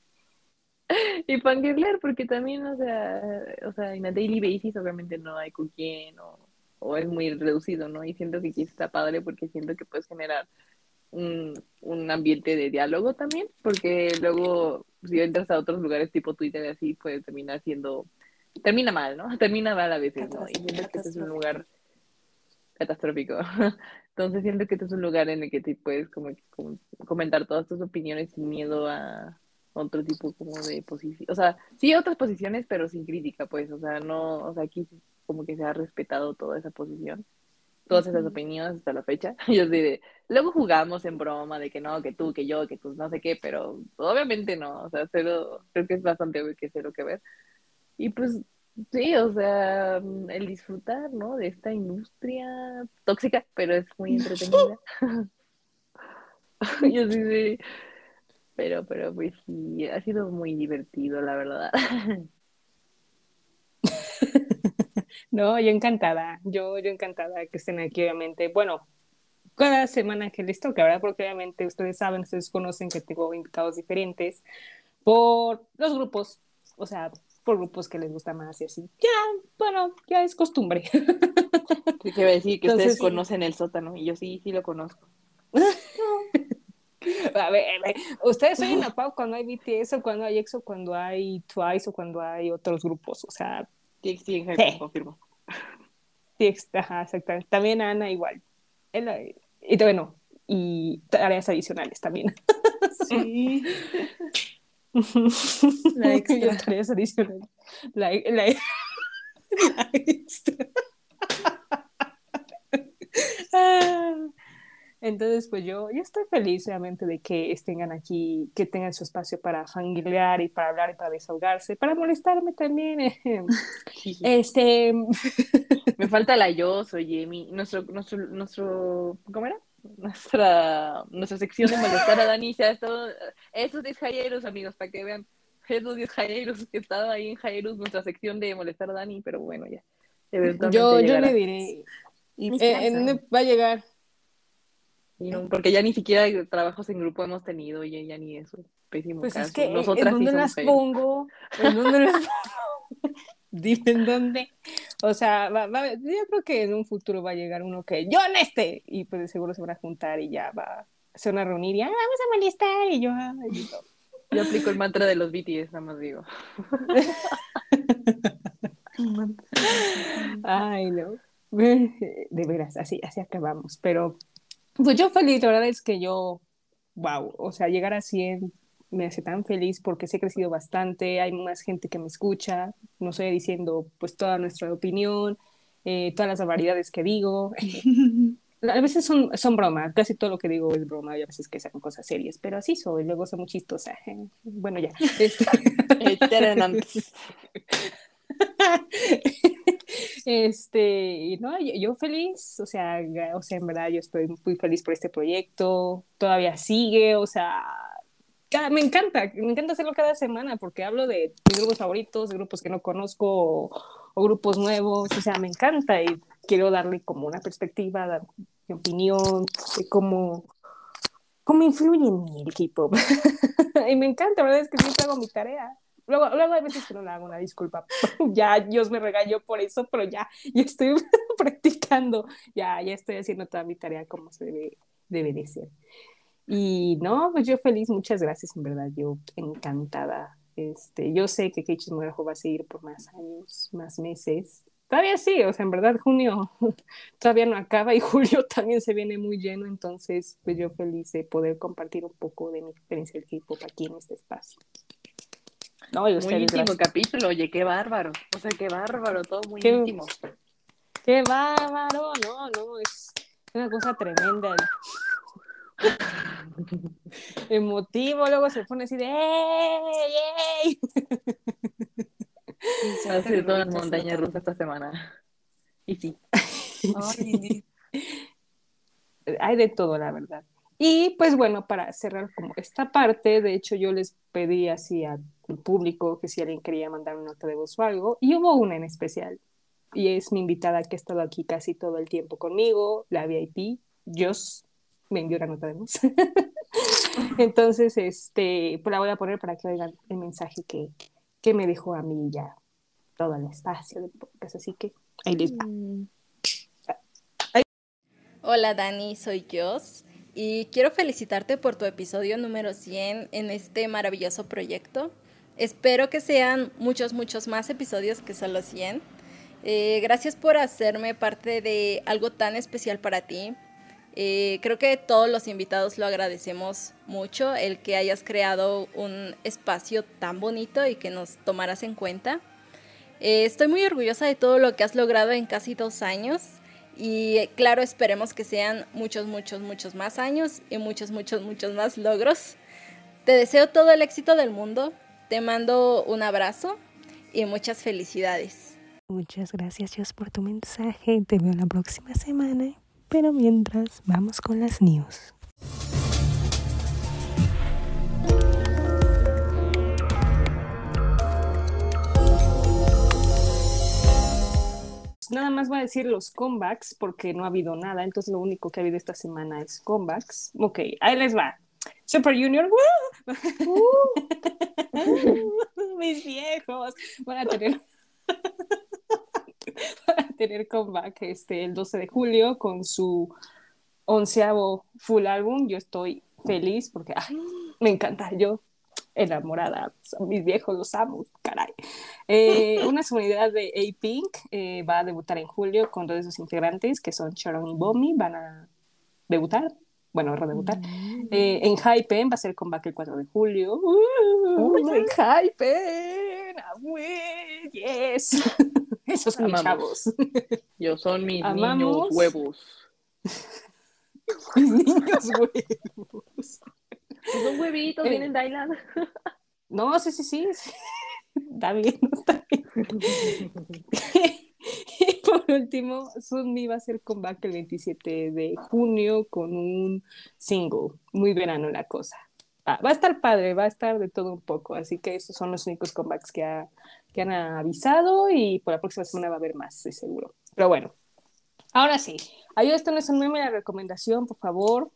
y fangirlear, porque también, o sea, o sea, en a daily basis obviamente no hay con quién o, o es muy reducido, ¿no? Y siento que aquí está padre porque siento que puedes generar un, un ambiente de diálogo también, porque luego si entras a otros lugares tipo Twitter y así, puede terminar siendo, termina mal, ¿no? Termina mal a veces, ¿no? Y siento que este es un lugar catastrófico. Entonces siento que este es un lugar en el que te puedes como, como comentar todas tus opiniones sin miedo a otro tipo como de posición. O sea, sí otras posiciones, pero sin crítica, pues. O sea, no, o sea, aquí como que se ha respetado toda esa posición, todas esas opiniones hasta la fecha. Yo de, luego jugamos en broma de que no, que tú, que yo, que tú, no sé qué, pero obviamente no. O sea, cero, creo que es bastante obvio que cero que ver. Y pues Sí, o sea, mm, el disfrutar, ¿no? De esta industria tóxica, pero es muy entretenida. Yo sí, sí. Pero, pero, pues sí, ha sido muy divertido, la verdad. No, yo encantada, yo, yo encantada que estén aquí, obviamente. Bueno, cada semana que les toca, ¿verdad? Porque obviamente ustedes saben, ustedes conocen que tengo invitados diferentes por los grupos, o sea, por grupos que les gusta más y así. Ya, bueno, ya es costumbre. ¿Qué iba a decir? Que Entonces, ustedes conocen el sótano, y yo sí, sí lo conozco. A ver, a ver, ustedes oyen a Pau cuando hay BTS o cuando hay EXO, cuando hay Twice o cuando hay otros grupos, o sea, Sí, sí, en Sí. confirmo. sí, ex- ajá, exactamente. También Ana igual. Él, y bueno, y tareas adicionales también. Sí. La extra. Adicionales. La, la, la extra. Ah, Entonces, pues yo, yo estoy feliz realmente de que estén aquí, que tengan su espacio para fangirlear y para hablar y para desahogarse, para molestarme también. Este, Me falta la yo, soy Jamie. Nuestro, nuestro, nuestro, ¿cómo era? Nuestra, nuestra sección de molestar a Dani se ha estado, esos 10 Jaeros, amigos, para que vean, esos 10 Jaeros que estaba ahí en Jaeros, nuestra sección de molestar a Dani, pero bueno, ya. yo, yo le diré, Y eh, ¿en dónde va a llegar? Y no, porque ya ni siquiera trabajos en grupo hemos tenido, ya, ya ni eso. Pésimo Pues caso. es que, ¿en Nosotras sí dónde las pongo? ¿En dónde las pongo? Dime en dónde. O sea, va- va- yo creo que en un futuro va a llegar uno que yo en este. Y pues seguro se van a juntar y ya va a se van a reunir y "Ah, vamos a molestar. Y yo, "Ay", y yo, Yo aplico el mantra de los BTS, nada más digo. Ay, no. De veras, así, así acabamos. Pero, pues yo feliz, la verdad es que yo, wow, o sea, llegar a 100 me hace tan feliz porque sí he crecido bastante, hay más gente que me escucha, no estoy diciendo pues toda nuestra opinión, eh, todas las variedades que digo. A veces son, son bromas, casi todo lo que digo es broma, y a veces que sacan cosas serias, pero así soy, luego soy muy chistosa. Bueno, ya. Este- este, y no, yo, yo feliz, o sea, o sea, en verdad yo estoy muy feliz por este proyecto, todavía sigue, o sea, me encanta, me encanta hacerlo cada semana porque hablo de mis grupos favoritos, grupos que no conozco o, o grupos nuevos, o sea, me encanta y quiero darle como una perspectiva, dar mi opinión de cómo, cómo influye en mí el K-pop. y me encanta, la verdad es que siempre hago mi tarea. Luego, luego hay veces que no la hago, una disculpa. ya Dios me regañó por eso, pero ya, ya estoy practicando, ya, ya estoy haciendo toda mi tarea como se debe, debe de ser. Y no, pues yo feliz, muchas gracias, en verdad, yo encantada. Este, yo sé que Keiichi Muerajo va a seguir por más años, más meses. Todavía sí, o sea, en verdad, junio todavía no acaba y julio también se viene muy lleno, entonces, pues yo feliz de poder compartir un poco de mi experiencia del K-pop aquí en este espacio. No, y Muy íntimo gracias. capítulo, oye, qué bárbaro. O sea, qué bárbaro, todo muy Qué- íntimo. Qué bárbaro, no, no, es una cosa tremenda. Emotivo, luego se pone así de ¡Ey! ¡Ey! Ha sido toda una montaña rusa esta semana. Y sí. Ay, Hay de todo, la verdad. Y pues bueno, para cerrar como esta parte, de hecho yo les pedí así al público que si alguien quería mandar una nota de voz o algo, y hubo una en especial. Y es mi invitada que ha estado aquí casi todo el tiempo conmigo, la VIP, Jos. vendió la nota de. Entonces, este, pues la voy a poner para que oigan el mensaje que, que me dejó a mí ya todo el espacio. Así que ahí les va. Hola Dani, soy Jos y quiero felicitarte por tu episodio número 100 en este maravilloso proyecto. Espero que sean muchos, muchos más episodios que solo 100. Eh, gracias por hacerme parte de algo tan especial para ti. Eh, creo que todos los invitados lo agradecemos mucho, el que hayas creado un espacio tan bonito y que nos tomaras en cuenta. Eh, estoy muy orgullosa de todo lo que has logrado en casi dos años y eh, claro, esperemos que sean muchos, muchos, muchos más años y muchos, muchos, muchos más logros. Te deseo todo el éxito del mundo, te mando un abrazo y muchas felicidades. Muchas gracias, Dios, por tu mensaje. Te veo la próxima semana. Pero mientras, vamos con las news. Nada más voy a decir los comebacks porque no ha habido nada, entonces lo único que ha habido esta semana es comebacks. Ok, ahí les va. Super Junior, ¡woo! mis viejos van a tener van a tener comeback este, el 12 de julio con su onceavo full álbum. Yo estoy feliz porque ay, me encanta. Yo enamorada, mis viejos, los amo, caray. Eh, una comunidad de A-Pink eh, va a debutar en julio con dos de sus integrantes, que son Sharon y Bomi, van a debutar, bueno, redebutar. Eh, en Hypen va a ser comeback el 4 de julio. ¡Uh! en Hypen, ¡Ah, yes. Esos son mis chavos. Yo son mis Amamos. niños huevos. Mis niños huevos. Son huevitos, Eh. vienen Dylan. No, sí, sí, sí. Está bien, está bien. y por último, Sunmi va a hacer comeback el 27 de junio con un single. Muy verano la cosa. Va, va a estar padre, va a estar de todo un poco. Así que esos son los únicos comebacks que, ha- que han avisado y por la próxima semana va a haber más, de seguro. Pero bueno, ahora sí. Ayuda, esto no es un meme, la recomendación, por favor,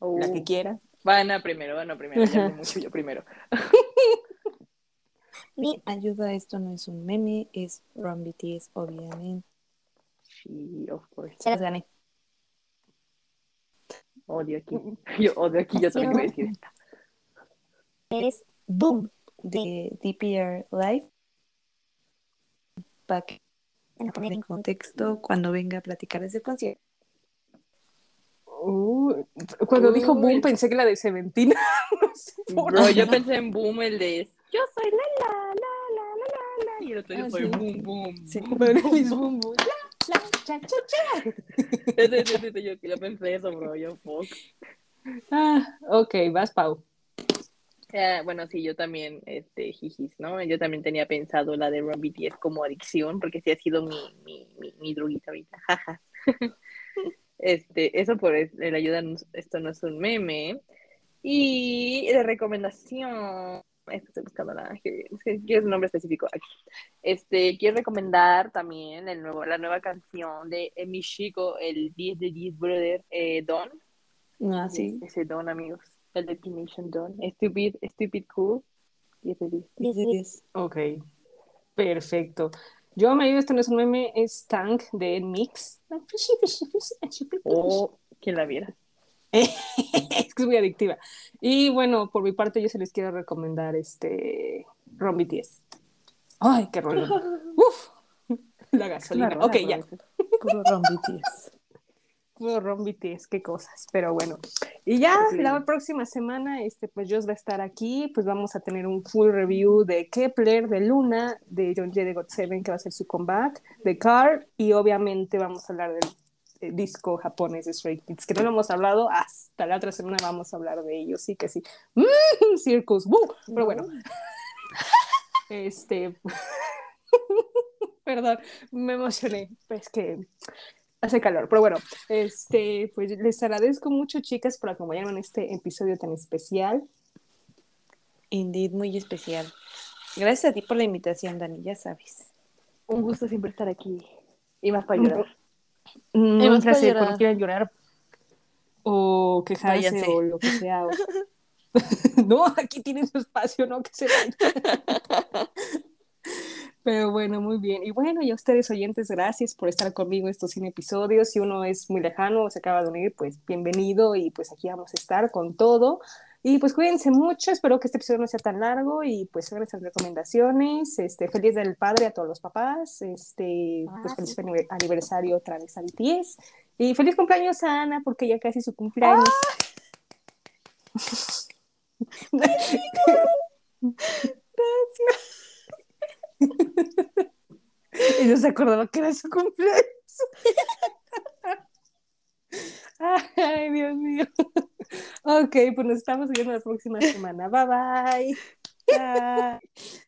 la que Uh, quiera. Van primero, van primero. Ya hablé mucho yo primero. Mi ayuda, esto no es un meme, es from BTS, obviamente. Sí, of course. Se las gané. Odio aquí. Yo odio aquí, yo también voy a decir esta. Eres Boom de DPR Live. Para que en poner en contexto cuando venga a platicar ese concierto. Uh, cuando dijo boom pensé que la de Seventina. No sé por Bro, yo pensé en Boom, el de yo soy la la la la la la la y el otro yo Ah, soy sí. Boom Boom. Sí. Pero mis boom, boom. La, la, cha, cha, cha. Ese, ese, ese, yo, yo pensé eso, bro, yo fuck. Ah, ok, vas, Pau. Eh, bueno, sí, yo también, este, jijis, ¿no? Yo también tenía pensado la de Run BTS como adicción, porque sí ha sido mi, mi, mi, mi droguita ahorita, jaja. Este, eso por el, ayuda, esto no es un meme. Y de recomendación, esto estoy buscando la, quiero un nombre específico aquí. Este, quiero recomendar también el nuevo, la nueva canción de eh, mi chico, el 10 de 10 Brother, eh, Don. Ah, sí. Ese Don, amigos. El de. Stupid, Stupid Cool. 10 de 10. De diez. Ok, perfecto. Yo me ayudo, esto no es un meme, es Tank de Mix. Oh, que la viera. es que es muy adictiva. Y bueno, por mi parte, yo se les quiero recomendar este Ron BTS. Ay, qué rollo. Uf, la gasolina. Claro, ok, ya. Puro Ron BTS. Puro Ron BTS, qué cosas, pero bueno. Y ya Sí. la próxima semana, este, pues Joss va a estar aquí, pues vamos a tener un full review de Kepler, de Luna, de John J. de God7, que va a ser su comeback, de Car, y obviamente vamos a hablar del eh, disco japonés de Stray Kids, que no lo hemos hablado, hasta la otra semana vamos a hablar de ellos, sí que sí. Mm, Circus, ¡woo! pero bueno. Este, perdón, me emocioné, pues que hace calor, pero bueno, este, pues les agradezco mucho, chicas, por acompañarme en este episodio tan especial. Indeed, muy especial. Gracias a ti por la invitación, Dani, ya sabes. Un gusto siempre estar aquí. Y más para llorar. Mm, Y un vas para placer, llorar. cuando quieran llorar, o quejarse Váyanse. o lo que sea. o- no, aquí tienen su espacio, no que se vayan. Pero bueno, muy bien. Y bueno, y a ustedes oyentes, gracias por estar conmigo estos 100 episodios. Si uno es muy lejano o se acaba de unir, pues bienvenido y pues aquí vamos a estar con todo. Y pues cuídense mucho, espero que este episodio no sea tan largo y pues hagan esas recomendaciones. Este, feliz del padre a todos los papás. Este, pues Ah, feliz sí. anive- aniversario otra vez a BTS. Y feliz cumpleaños a Ana, porque ya casi su cumpleaños. Y no se acordaba que era su cumpleaños. Ay, Dios mío. Ok, pues nos estamos viendo la próxima semana. Bye bye. Bye.